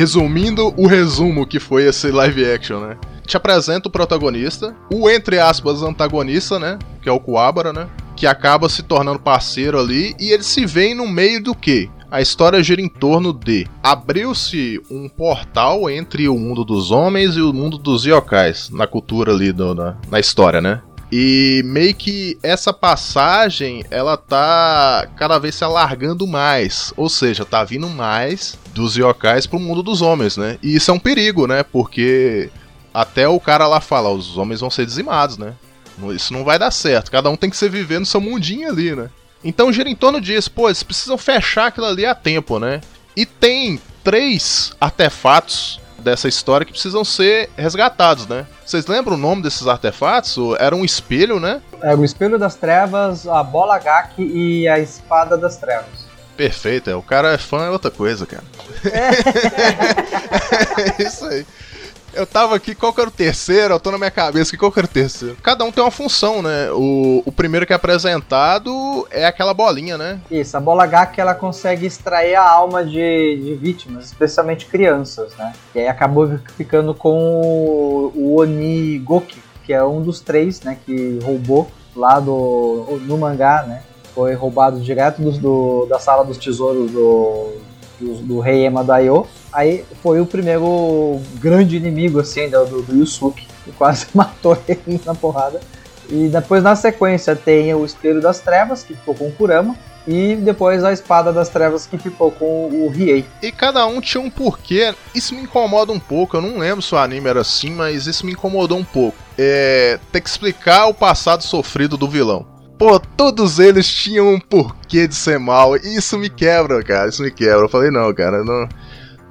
Resumindo o resumo que foi esse live action, né? Te apresenta o protagonista, o entre aspas antagonista, né? Que é o Kuwabara, né? Que acaba se tornando parceiro ali e eles se veem no meio do quê? A história gira em torno de abriu-se um portal entre o mundo dos homens e o mundo dos yokais na cultura ali do, na, na história, né? E meio que essa passagem ela tá cada vez se alargando mais, ou seja, tá vindo mais dos yokais pro mundo dos homens, né? E isso é um perigo, né? Porque até o cara lá fala, os homens vão ser dizimados, né? Isso não vai dar certo. Cada um tem que se viver no seu mundinho ali, né? Então gira em torno disso, pô, eles precisam fechar aquilo ali a tempo, né? E tem três artefatos dessa história que precisam ser resgatados, né? Vocês lembram o nome desses artefatos? Era um espelho, né? É o Espelho das Trevas, a Bola Gak e a Espada das Trevas. Perfeito, é. O cara é fã é outra coisa, cara. É isso aí. Eu tava aqui, qual que era o terceiro? Eu tô na minha cabeça aqui, qual que era o terceiro? Cada um tem uma função, né? O, o primeiro que é apresentado é aquela bolinha, né? Isso, a Bola Gak ela consegue extrair a alma de, de vítimas, especialmente crianças, né? E aí acabou ficando com o, o Oni Goki, que é um dos três, né? Que roubou lá do, no mangá, né? Foi roubado direto do, da sala dos tesouros do, do, do rei Ema Daio. Aí foi o primeiro grande inimigo, assim, do, do Yusuke, que quase matou ele na porrada. E depois, na sequência, tem o Espelho das Trevas, que ficou com o Kurama. E depois a Espada das Trevas, que ficou com o Riei. E cada um tinha um porquê. Isso me incomoda um pouco. Eu não lembro se o anime era assim, mas isso me incomodou um pouco. É. Ter que explicar o passado sofrido do vilão. Pô, todos eles tinham um porquê de ser mal. E isso me quebra, cara. Isso me quebra. Eu falei, não, cara, não.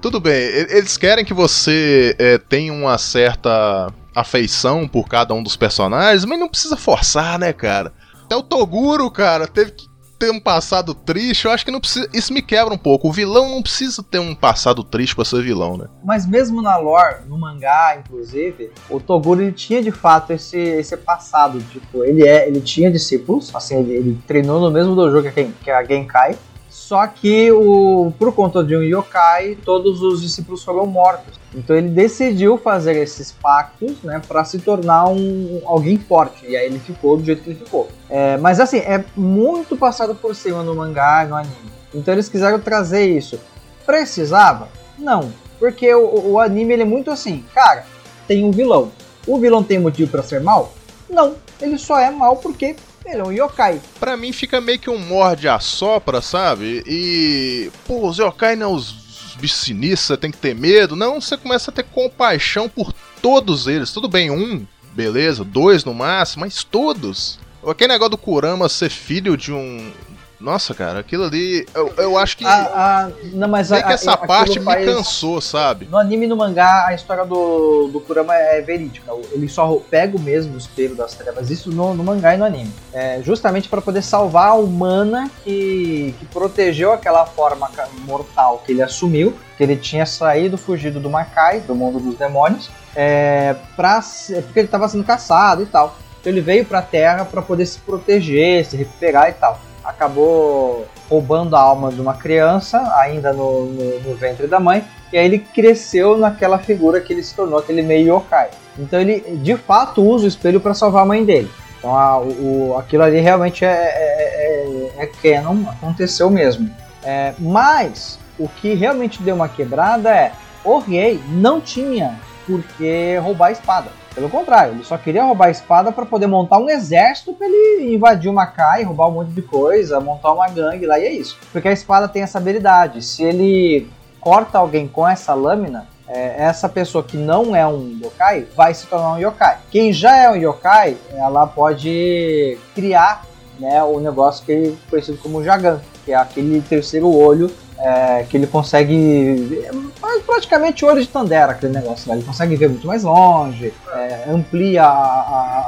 Tudo bem, eles querem que você é, tenha uma certa afeição por cada um dos personagens, mas não precisa forçar, né, cara? Até o Toguro, cara, teve que ter um passado triste. Eu acho que não precisa. Isso me quebra um pouco. O vilão não precisa ter um passado triste pra ser vilão, né? Mas mesmo na lore, no mangá, inclusive, o Toguro ele tinha de fato esse, esse passado. Tipo, ele, é, ele tinha discípulos, assim, ele, ele treinou no mesmo dojo que a, que a Genkai. Só que, o, por conta de um yokai, todos os discípulos foram mortos. Então ele decidiu fazer esses pactos, né, para se tornar um alguém forte. E aí ele ficou do jeito que ele ficou. É, mas assim, é muito passado por cima no mangá no anime. Então eles quiseram trazer isso. Precisava? Não. Porque o, o anime ele é muito assim, cara, tem um vilão. O vilão tem motivo pra ser mal? Não, ele só é mal porque ele é um yokai. Pra mim fica meio que um morde a sopra, sabe? E. Pô, os yokai não, os bichos sinistros, você tem que ter medo. Não, você começa a ter compaixão por todos eles. Tudo bem, um, beleza, dois no máximo, mas todos. Aquele negócio do Kurama ser filho de um. Nossa, cara, aquilo ali. Eu, eu acho que. A, a, não, mas a- que essa aquilo parte me faz- cansou, sabe? No anime e no mangá, a história do, do Kurama é verídica. Ele só pega o mesmo espelho das trevas. Isso no, no mangá e no anime. É justamente para poder salvar a humana que, que protegeu aquela forma mortal que ele assumiu. Que ele tinha saído, fugido do Makai, do mundo dos demônios. É, pra, porque ele estava sendo caçado e tal. Então ele veio pra Terra para poder se proteger, se recuperar e tal. Acabou roubando a alma de uma criança, ainda no, no- no ventre da mãe, e aí ele cresceu naquela figura que ele se tornou, aquele meio yokai. Então ele de fato usa o espelho para salvar a mãe dele. Então a- o, aquilo ali realmente é, é, é, é canon, aconteceu mesmo. É, mas o que realmente deu uma quebrada é o Riei não tinha por que roubar a espada. Pelo contrário, ele só queria roubar a espada para poder montar um exército para ele invadir o Makai, roubar um monte de coisa, montar uma gangue lá e é isso. Porque a espada tem essa habilidade. Se ele corta alguém com essa lâmina, é, essa pessoa que não é um yokai vai se tornar um yokai. Quem já é um yokai, ela pode criar né, o negócio que é conhecido como Jagan, que é aquele terceiro olho é, que ele consegue. Praticamente o olho de Tandera, aquele negócio lá. Ele consegue ver muito mais longe, é, amplia a,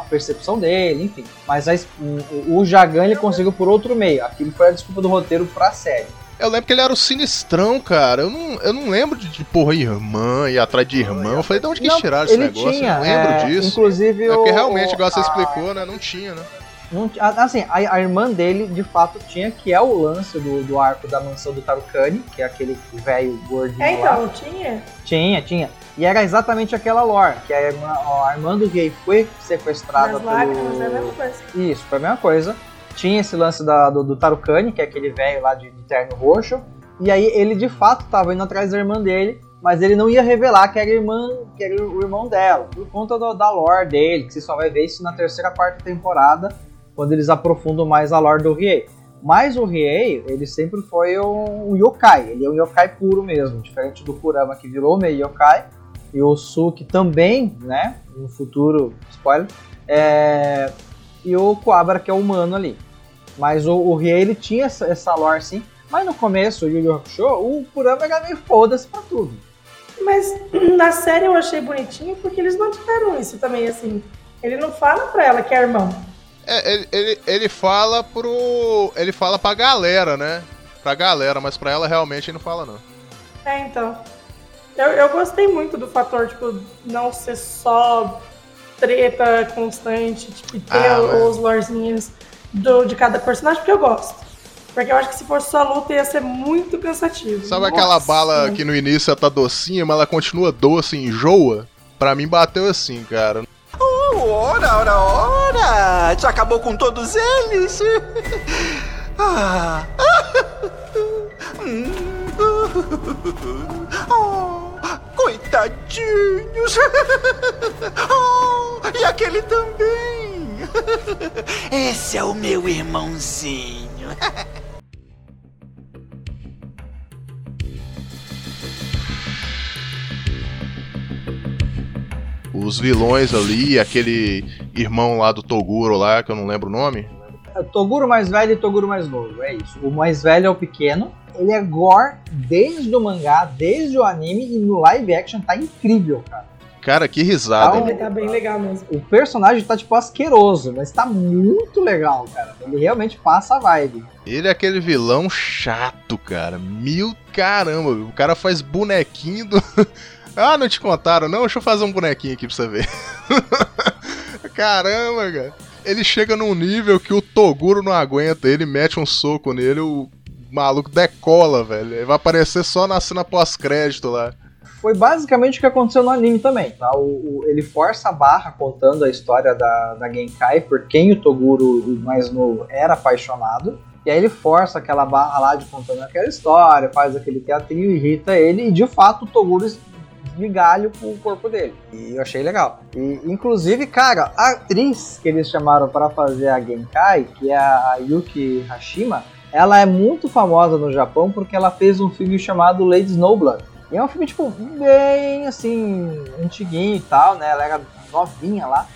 a- percepção dele, enfim. Mas a o, o Jagan ele conseguiu por outro meio. Aquilo foi a desculpa do roteiro pra série. Eu lembro que ele era o sinistrão, cara. Eu não, eu não lembro de, de porra, irmã, ir atrás de irmã. Eu falei, de onde que Não, tiraram esse negócio? tinha, eu não lembro é, disso. inclusive é porque realmente, igual você explicou, né? Não tinha, né? Não assim, a, a irmã dele de fato tinha, que é o lance do, do arco da mansão do Tarukani, que é aquele velho gordinho É, lá. então, tinha. Tinha, tinha. E era exatamente aquela lore, que a irmã, a irmã do gay foi sequestrada Nas pelo... lágrimas é a mesma coisa. Isso, foi a mesma coisa. Tinha esse lance da- do, do Tarukani, que é aquele velho lá de, de terno roxo. E aí ele de fato tava indo atrás da irmã dele, mas ele não ia revelar que era, irmã, que era o irmão dela, por conta do- da lore dele, que você só vai ver isso na terceira quarta temporada, quando eles aprofundam mais a lore do Riei. Mas o Riei, ele sempre foi um, yokai, ele é um yokai puro mesmo, diferente do Kurama que virou meio yokai, e o Suki também, né, no futuro, spoiler, é, e o Kuwabara que é humano ali. Mas o, o Riei, ele tinha essa, essa lore sim, mas no começo, o Yu Yu Hakusho, o Kurama era meio foda-se pra tudo. Mas na série eu achei bonitinho porque eles não tiveram isso também, assim. Ele não fala pra ela que é irmão. É, ele, ele, ele fala pro. Ele fala pra galera, né? Pra galera, mas pra ela realmente ele não fala, não. É, então. Eu, eu gostei muito do fator, tipo, não ser só treta constante, tipo, e ter Ah, os lorzinhos do, de cada personagem, porque eu gosto. Porque eu acho que se fosse só luta ia ser muito cansativo. Sabe aquela Nossa. bala que no início ela tá docinha, mas ela continua doce e enjoa? Pra mim bateu assim, cara. Ora, ora, ora! Já acabou com todos eles? Ah. Oh, coitadinhos! Oh, e aquele também! Esse é o meu irmãozinho. Os vilões ali, aquele irmão lá do Toguro lá, que eu não lembro o nome. É Toguro mais velho e Toguro mais novo, é isso. O mais velho é o pequeno. Ele é gore desde o mangá, desde o anime e no live action tá incrível, cara. Cara, que risada. Tá Ele tá bem legal mesmo. O personagem tá tipo asqueroso, mas tá muito legal, cara. Ele realmente passa a vibe. Ele é aquele vilão chato, cara. Mil caramba. O cara faz bonequinho do. ah, não te contaram, não? Deixa eu fazer um bonequinho aqui pra você ver. Caramba, cara. Ele chega num nível que o Toguro não aguenta. Ele mete um soco nele, o maluco decola, velho. Ele vai aparecer só na cena pós-crédito lá. Foi basicamente o que aconteceu no anime também, tá? O, o- ele força a barra contando a história da, da Genkai, por quem o Toguro o mais novo era apaixonado. E aí ele força aquela barra lá de contando aquela história, faz aquele teatrinho, irrita ele, e de fato o Toguro migalho pro corpo dele. E eu achei legal. E, inclusive, cara, a atriz que eles chamaram para fazer a Genkai, que é a Yuki Hashima, ela é muito famosa no Japão porque ela fez um filme chamado Lady Snowblood. E é um filme, tipo, bem, assim, antiguinho e tal, né? Ela era novinha lá.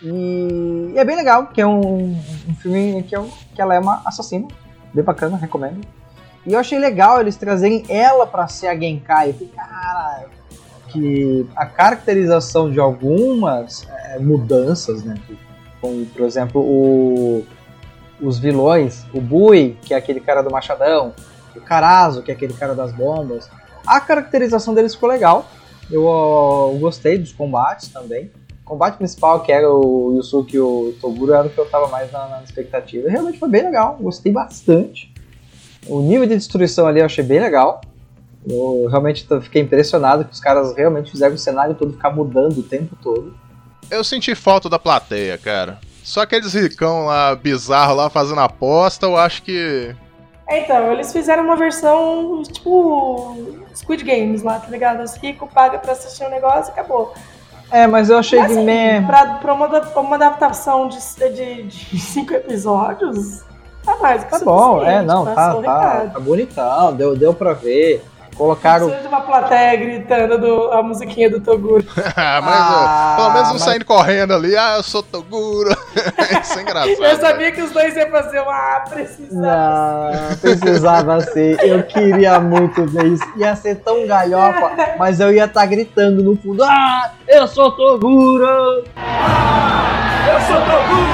E é bem legal, que é um, um filme que, é, que ela é uma assassina. Bem bacana, recomendo. E eu achei legal eles trazerem ela para ser a Genkai. Eu falei, cara, que a caracterização de algumas é, mudanças, né? Como, por exemplo, o, os vilões, o Bui, que é aquele cara do machadão, o Carazo, que é aquele cara das bombas. A caracterização deles ficou legal. Eu, eu gostei dos combates também. O combate principal, que era o Yusuke e o Toguro, era o que eu tava mais na, na expectativa. Realmente foi bem legal, gostei bastante. O nível de destruição ali eu achei bem legal. Eu realmente fiquei impressionado que os caras realmente fizeram o cenário todo ficar mudando o tempo todo. Eu senti falta da plateia, cara. Só aqueles ricão lá, bizarro lá, fazendo aposta, eu acho que. É, então, eles fizeram uma versão, tipo, Squid Games lá, tá ligado? Os ricos pagam pra assistir um negócio e acabou. É, mas eu achei mas, que assim, pra, pra uma, uma adaptação de, de, de cinco episódios, tá mais que Tá bom, é, não, tá, tá, tá bonitão, deu, deu pra ver. Colocaram. Precisa de uma plateia gritando do, a musiquinha do Toguro. Ah, mas ah, pelo menos um mas... saindo correndo ali, ah, eu sou Toguro. Isso é engraçado. eu sabia que os dois iam fazer uma ah, precisava. Não, precisava ser. Eu queria muito ver isso. Ia ser tão galhofa, mas eu ia estar tá gritando no fundo: Ah, eu sou Toguro! Ah, eu sou Toguro!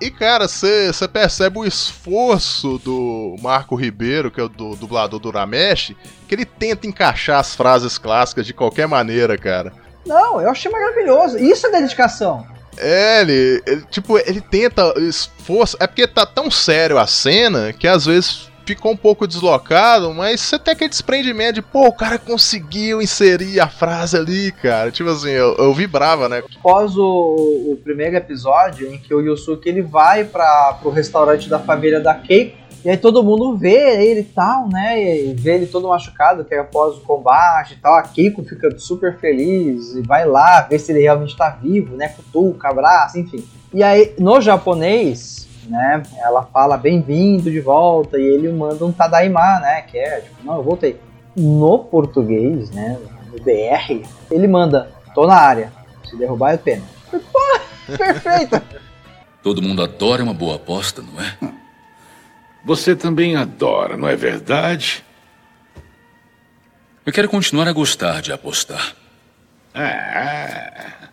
E, cara, você percebe o esforço do Marco Ribeiro, que é o do, dublador do Uramesh, que ele tenta encaixar as frases clássicas de qualquer maneira, cara. Não, eu achei maravilhoso. Isso é dedicação. É, ele, ele, tipo, ele tenta esforço. É porque tá tão sério a cena que às vezes ficou um pouco deslocado, mas você tem aquele desprendimento de, pô, o cara conseguiu inserir a frase ali, cara. Tipo assim, eu, eu vibrava, né? Após o, o primeiro episódio, em que o Yusuke ele vai para pro restaurante da família da Keiko, e aí todo mundo vê ele e tal, né? E vê ele todo machucado, que é após o combate e tal. A Keiko fica super feliz e vai lá ver se ele realmente tá vivo, né? Cutuca, abraça, enfim. E aí, no japonês, né? Ela fala bem-vindo de volta e ele manda um Tadaima, né? Que é tipo, não, eu voltei. No português, né? No BR, ele manda, tô na área. Se derrubar é pena. Perfeito! Todo mundo adora uma boa aposta, não é? Você também adora, não é verdade? Eu quero continuar a gostar de apostar. Ah.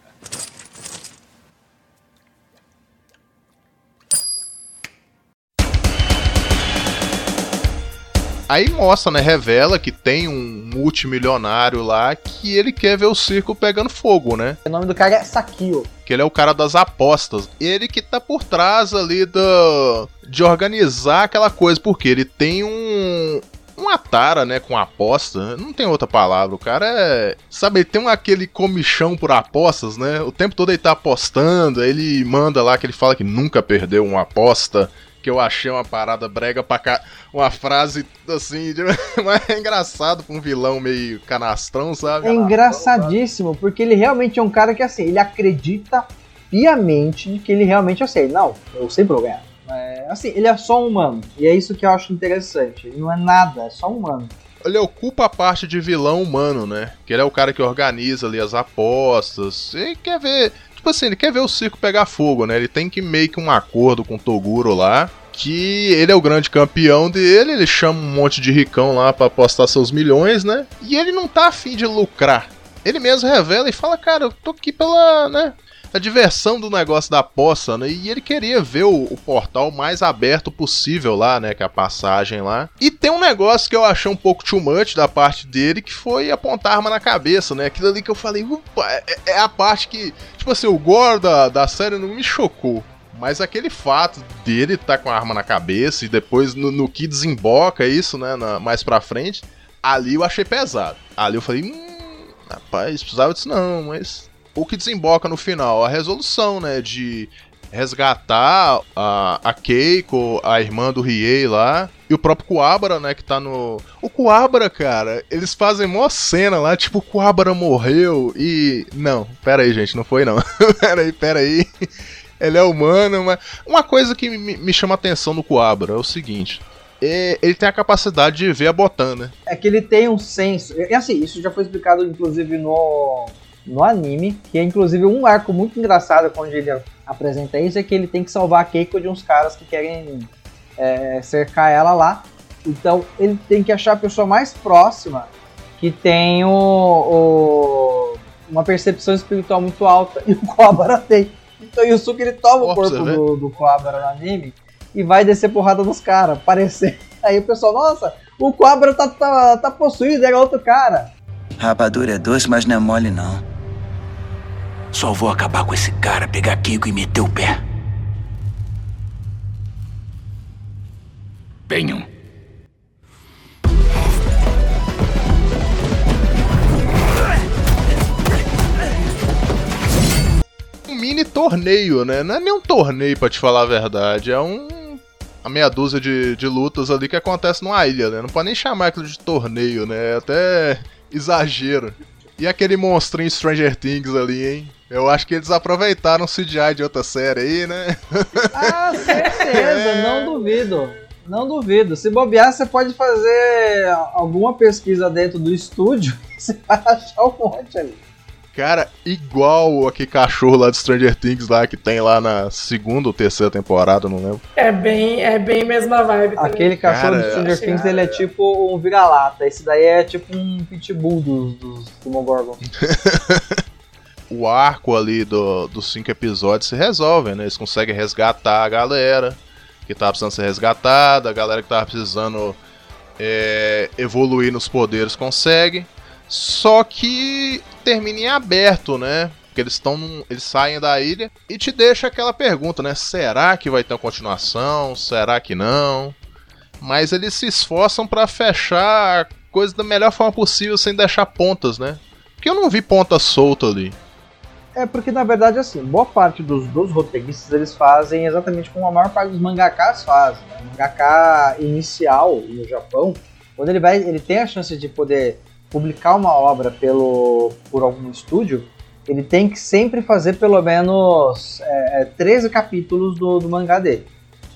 Aí mostra, né? Revela que tem um multimilionário lá que ele quer ver o circo pegando fogo, né? O nome do cara é Sakio. Que ele é o cara das apostas. Ele que tá por trás ali do, de organizar aquela coisa, porque ele tem um, uma tara, né, com aposta. Não tem outra palavra. O cara é. Sabe, ele tem um, aquele comichão por apostas, né? O tempo todo ele tá apostando. Ele manda lá que ele fala que nunca perdeu uma aposta que eu achei uma parada brega pra cá. Uma frase assim, de... mas é engraçado pra um vilão meio canastrão, sabe? É engraçadíssimo, porque ele realmente é um cara que assim, ele acredita piamente de que ele realmente, eu sei, não, eu sempre vou ganhar. É, assim, ele é só um humano. E é isso que eu acho interessante. Ele não é nada, é só um humano ele ocupa a parte de vilão humano, né? Que ele é o cara que organiza ali as apostas. E quer ver tipo assim, ele quer ver o circo pegar fogo, né? Ele tem que meio que um acordo com o Toguro lá. Que ele é o grande campeão dele, ele chama um monte de ricão lá para apostar seus milhões, né? E ele não tá afim de lucrar. Ele mesmo revela e fala, cara, eu tô aqui pela, né? A diversão do negócio da poça, né? E ele queria ver o, o, portal mais aberto possível lá, né? Que é a passagem lá. E tem um negócio que eu achei um pouco too much da parte dele, que foi apontar arma na cabeça, né? Aquilo ali que eu falei, upa, é, é a parte que, tipo assim, o gore da, da série não me chocou. Mas aquele fato dele tá com a arma na cabeça e depois no, no que desemboca isso, né? Na, mais pra frente, ali eu achei pesado. Ali eu falei, hum, rapaz, precisava disso não, mas o que desemboca no final? A resolução, né? De resgatar a, a Keiko, a irmã do Riei lá, E o próprio Coabra, né, que tá no. O Coabra, cara, eles fazem mó cena lá, tipo, o Coabra morreu e. Não, pera aí, gente, não foi não. pera aí, pera aí. Ele é humano, mas. Uma coisa que me, chama a atenção no Coabra é o seguinte. É, ele tem a capacidade de ver a Botan, né? É que ele tem um senso. E assim, isso já foi explicado, inclusive, no, no anime, que é inclusive um arco muito engraçado quando ele apresenta isso, é que ele tem que salvar a Keiko de uns caras que querem é, cercar ela lá. Então ele tem que achar a pessoa mais próxima que tem o, o uma percepção espiritual muito alta. E o Cobra tem. Então o Yusuke ele toma o corpo do, do Cobra no anime e vai descer porrada nos caras, parecer. Aí o pessoal, nossa, o Cobra tá, tá, tá possuído, é outro cara. Rapadura é doce, mas não é mole não. Só vou acabar com esse cara, pegar Kiko e meter o pé. Venham. Um mini torneio, né? Não é nem um torneio, pra te falar a verdade. É um. A meia dúzia de, de lutas ali que acontece numa ilha, né? Não pode nem chamar aquilo de torneio, né? É até exagero. E aquele monstrinho Stranger Things ali, hein? Eu acho que eles aproveitaram o CGI de outra série aí, né? Ah, certeza, não duvido. Não duvido. Se bobear, você pode fazer alguma pesquisa dentro do estúdio você vai achar um monte ali. Cara, igual aquele cachorro lá de Stranger Things lá que tem lá na segunda ou terceira temporada, não lembro. É bem, é bem mesma vibe. Também. Aquele cachorro de Stranger Things, ele é tipo um vira-lata. Esse daí é tipo um pitbull dos, dos Demogorgon. o arco ali do, dos cinco episódios se resolve, né? Eles conseguem resgatar a galera que tava precisando ser resgatada, a galera que tava precisando é, evoluir nos poderes consegue. Só que termina em aberto, né? Porque eles estão. Eles saem da ilha e te deixa aquela pergunta, né? Será que vai ter uma continuação? Será que não? Mas eles se esforçam para fechar a coisa da melhor forma possível sem deixar pontas, né? Porque eu não vi ponta solta ali. É porque na verdade assim, boa parte dos, dos roteiristas eles fazem exatamente como a maior parte dos mangakas fazem. Né? O mangaka inicial no Japão, quando ele vai, ele tem a chance de poder publicar uma obra pelo por algum estúdio, ele tem que sempre fazer pelo menos é, 13 capítulos do, do mangá dele.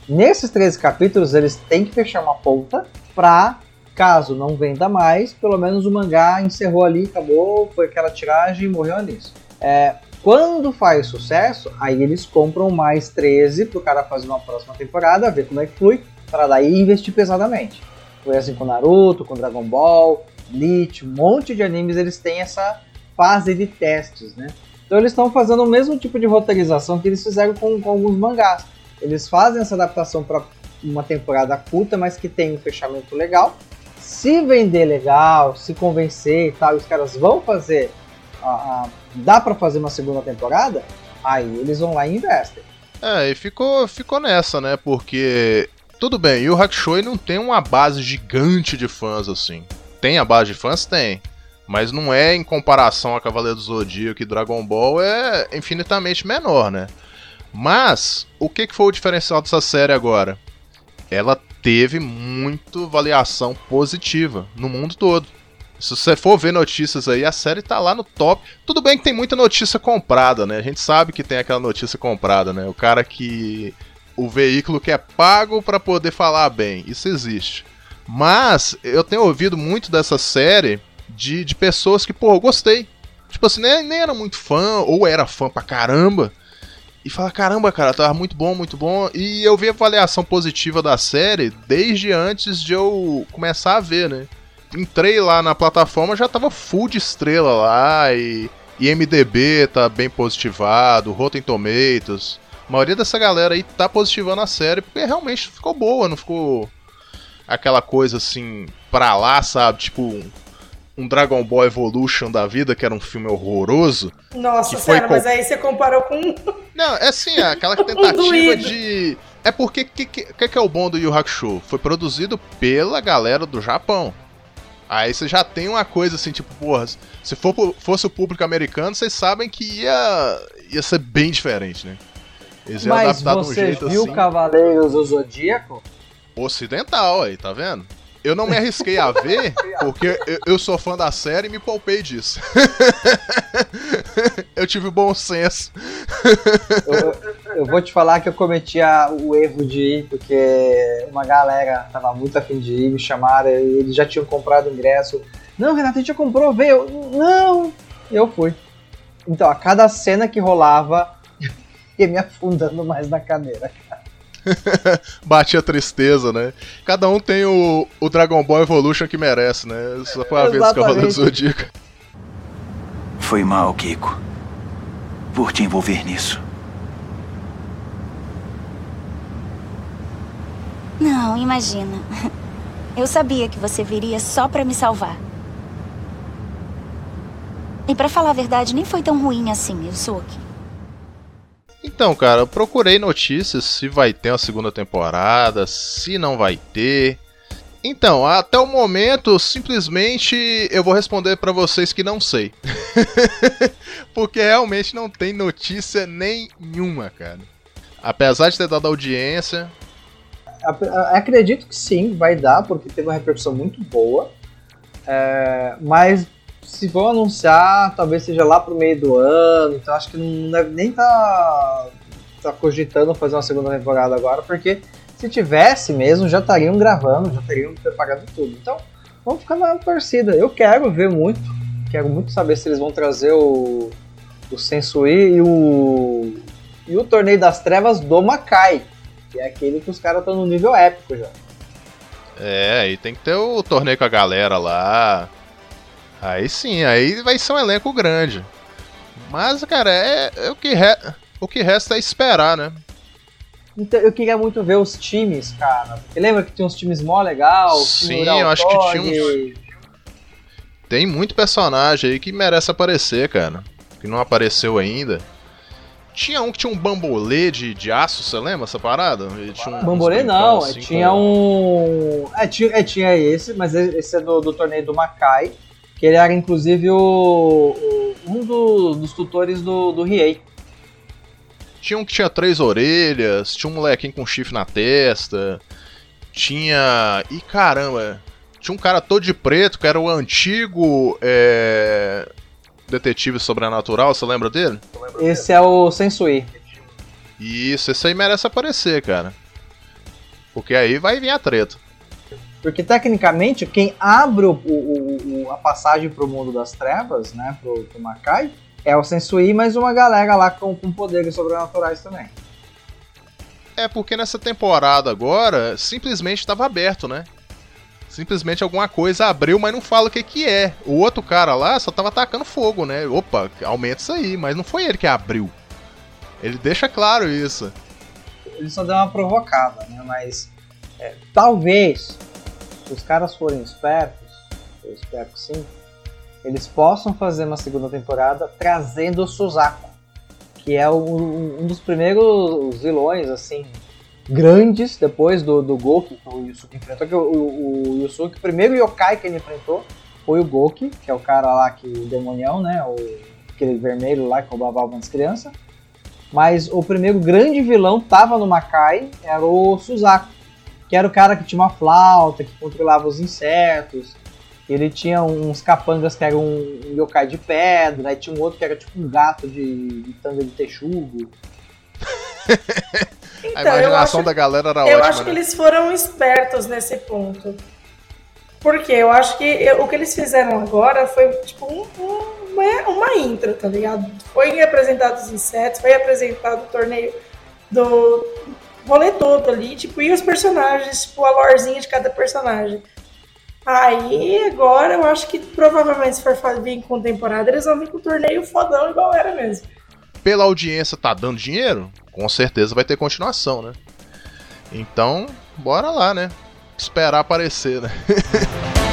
Nesses 13 capítulos eles têm que fechar uma ponta pra caso não venda mais, pelo menos o mangá encerrou ali, acabou, foi aquela tiragem e morreu nisso. É, quando faz sucesso, aí eles compram mais 13 pro cara fazer uma próxima temporada, ver como é que flui, para daí investir pesadamente. Foi assim com Naruto, com Dragon Ball, Bleach, um monte de animes eles têm essa fase de testes, né? Então eles estão fazendo o mesmo tipo de roteirização que eles fizeram com, com alguns mangás. Eles fazem essa adaptação para uma temporada curta, mas que tem um fechamento legal. Se vender legal, se convencer e tal, os caras vão fazer a, a dá para fazer uma segunda temporada, aí eles vão lá e investem. É, e ficou, ficou nessa, né? Porque tudo bem, e o Hakusho não tem uma base gigante de fãs assim. Tem a base de fãs? Tem. Mas não é em comparação a Cavaleiro do Zodíaco e Dragon Ball, é infinitamente menor, né? Mas, o que, que foi o diferencial dessa série agora? Ela teve muito avaliação positiva no mundo todo. Se você for ver notícias aí, a série tá lá no top. Tudo bem que tem muita notícia comprada, né? A gente sabe que tem aquela notícia comprada, né? O cara que. O veículo que é pago para poder falar bem. Isso existe. Mas eu tenho ouvido muito dessa série de, de pessoas que, pô, eu gostei. Tipo assim, nem, nem era muito fã, ou era fã pra caramba. E fala, caramba, cara, tava muito bom, muito bom. E eu vi a avaliação positiva da série desde antes de eu começar a ver, né? entrei lá na plataforma, já tava full de estrela lá e, e MDB tá bem positivado, Rotten Tomatoes. A maioria dessa galera aí tá positivando a série porque realmente ficou boa, não ficou aquela coisa assim pra lá, sabe? Tipo um Dragon Ball Evolution da vida, que era um filme horroroso. Nossa, sério, com... mas aí você comparou com. Não, é assim, é aquela tentativa de. É porque o que, que, que, é o bom do Yu Hakusho? Foi produzido pela galera do Japão. Aí você já tem uma coisa assim, tipo, porra, se for, fosse o público americano, vocês sabem que ia, ia ser bem diferente, né? Eles iam Mas adaptar você de um jeito viu assim. Cavaleiros do Zodíaco? Ocidental aí, tá vendo? Eu não me arrisquei a ver, porque eu, eu sou fã da série e me poupei disso. eu tive bom senso. Eu, eu vou te falar que eu cometi a- o erro de ir, porque uma galera tava muito afim de ir, me chamaram, e eles já tinham comprado o ingresso. Não, Renato, a gente já comprou, veio. Eu, Não! Eu fui. Então, a cada cena que rolava, eu ia me afundando mais na cadeira. Bate a tristeza, né? Cada um tem o, o Dragon Ball Evolution que merece, né? Só foi uma vez que eu falei do. Zodíaco. Foi mal, Kiko. Por te envolver nisso. Não, imagina. Eu sabia que você viria só pra me salvar. E pra falar a verdade, nem foi tão ruim assim, Yusuke. Então, cara, eu procurei notícias se vai ter uma segunda temporada, se não vai ter. Então, até o momento, simplesmente eu vou responder pra vocês que não sei. Porque realmente não tem notícia nenhuma, cara. Apesar de ter dado audiência, Acredito que sim, vai dar, porque teve uma repercussão muito boa. É, mas se vão anunciar, talvez seja lá pro meio do ano, então acho que não deve nem tá, tá cogitando fazer uma segunda temporada agora, porque se tivesse mesmo, já estariam gravando, já teriam preparado tudo. Então, vamos ficar na torcida. Eu quero ver muito, quero muito saber se eles vão trazer o, o Sensui e o, e o Torneio das Trevas do Makai, que é aquele que os caras estão no nível épico já. é, aí tem que ter o torneio com a galera lá. Aí sim, aí vai ser um elenco grande. Mas, cara, é, é o, que re- o que resta é esperar, né? Então, eu queria muito ver os times, cara. Porque lembra que tinha uns times mó legal? Sim, eu acho que tinha uns- Tem muito personagem aí que merece aparecer, cara. Que não apareceu ainda. Tinha um que tinha um bambolê de, de aço, você lembra essa parada? Ele tinha um- Bambolê não, brincão assim tinha com- um. É tinha, é, tinha esse, mas esse é do, do torneio do Makai. Que ele era inclusive o, um do- dos tutores do, do Riei. Tinha um que tinha três orelhas, tinha um molequinho com chifre na testa, tinha. Ih, caramba! Tinha um cara todo de preto que era o antigo é, detetive sobrenatural, você lembra dele? Esse é o Sensui. Isso, esse aí merece aparecer, cara. Porque aí vai vir a treta. Porque tecnicamente quem abre o, o- o- a passagem pro mundo das trevas, né? Pro, pro Makai, é o Sensui, mas uma galera lá com, com poderes sobrenaturais também. É porque nessa temporada agora, simplesmente estava aberto, né? Simplesmente alguma coisa abriu, mas não fala o que que é. O outro cara lá só tava atacando fogo, né? Opa, aumenta isso aí, mas não foi ele que abriu. Ele deixa claro isso. Ele só deu uma provocada, né? Mas é, talvez, se os caras forem espertos, eu espero que sim, eles possam fazer uma segunda temporada trazendo o Suzaku, que é o- um dos primeiros vilões, assim, grandes depois do, do que o Yusuke enfrentou. Que o, o, o Yusuke, o primeiro yokai que ele enfrentou foi o Goki, que é o cara lá que o demonião, né? O, aquele vermelho lá que roubava alma das crianças. Mas o primeiro grande vilão tava no Makai, era o Suzaku, que era o cara que tinha uma flauta, que controlava os insetos. Ele tinha uns capangas que eram um um yokai de pedra, aí tinha um outro que era tipo um gato de, de tanga de texugo. a Então, eu imaginação acho- da galera era eu ótima. acho que né? eles foram espertos nesse ponto. Porque eu acho que eu- o que eles fizeram agora foi tipo um- um- uma, uma intro, tá ligado? Foi apresentado os insetos, foi apresentado o torneio do rolê todo ali, tipo, e os personagens, tipo, a lorezinha de cada personagem. Aí agora eu acho que provavelmente se for vir com temporada, eles vão vir com o torneio fodão igual era mesmo. Pela audiência tá dando dinheiro, com certeza vai ter continuação, né? Então, bora lá, né? Esperar aparecer, né?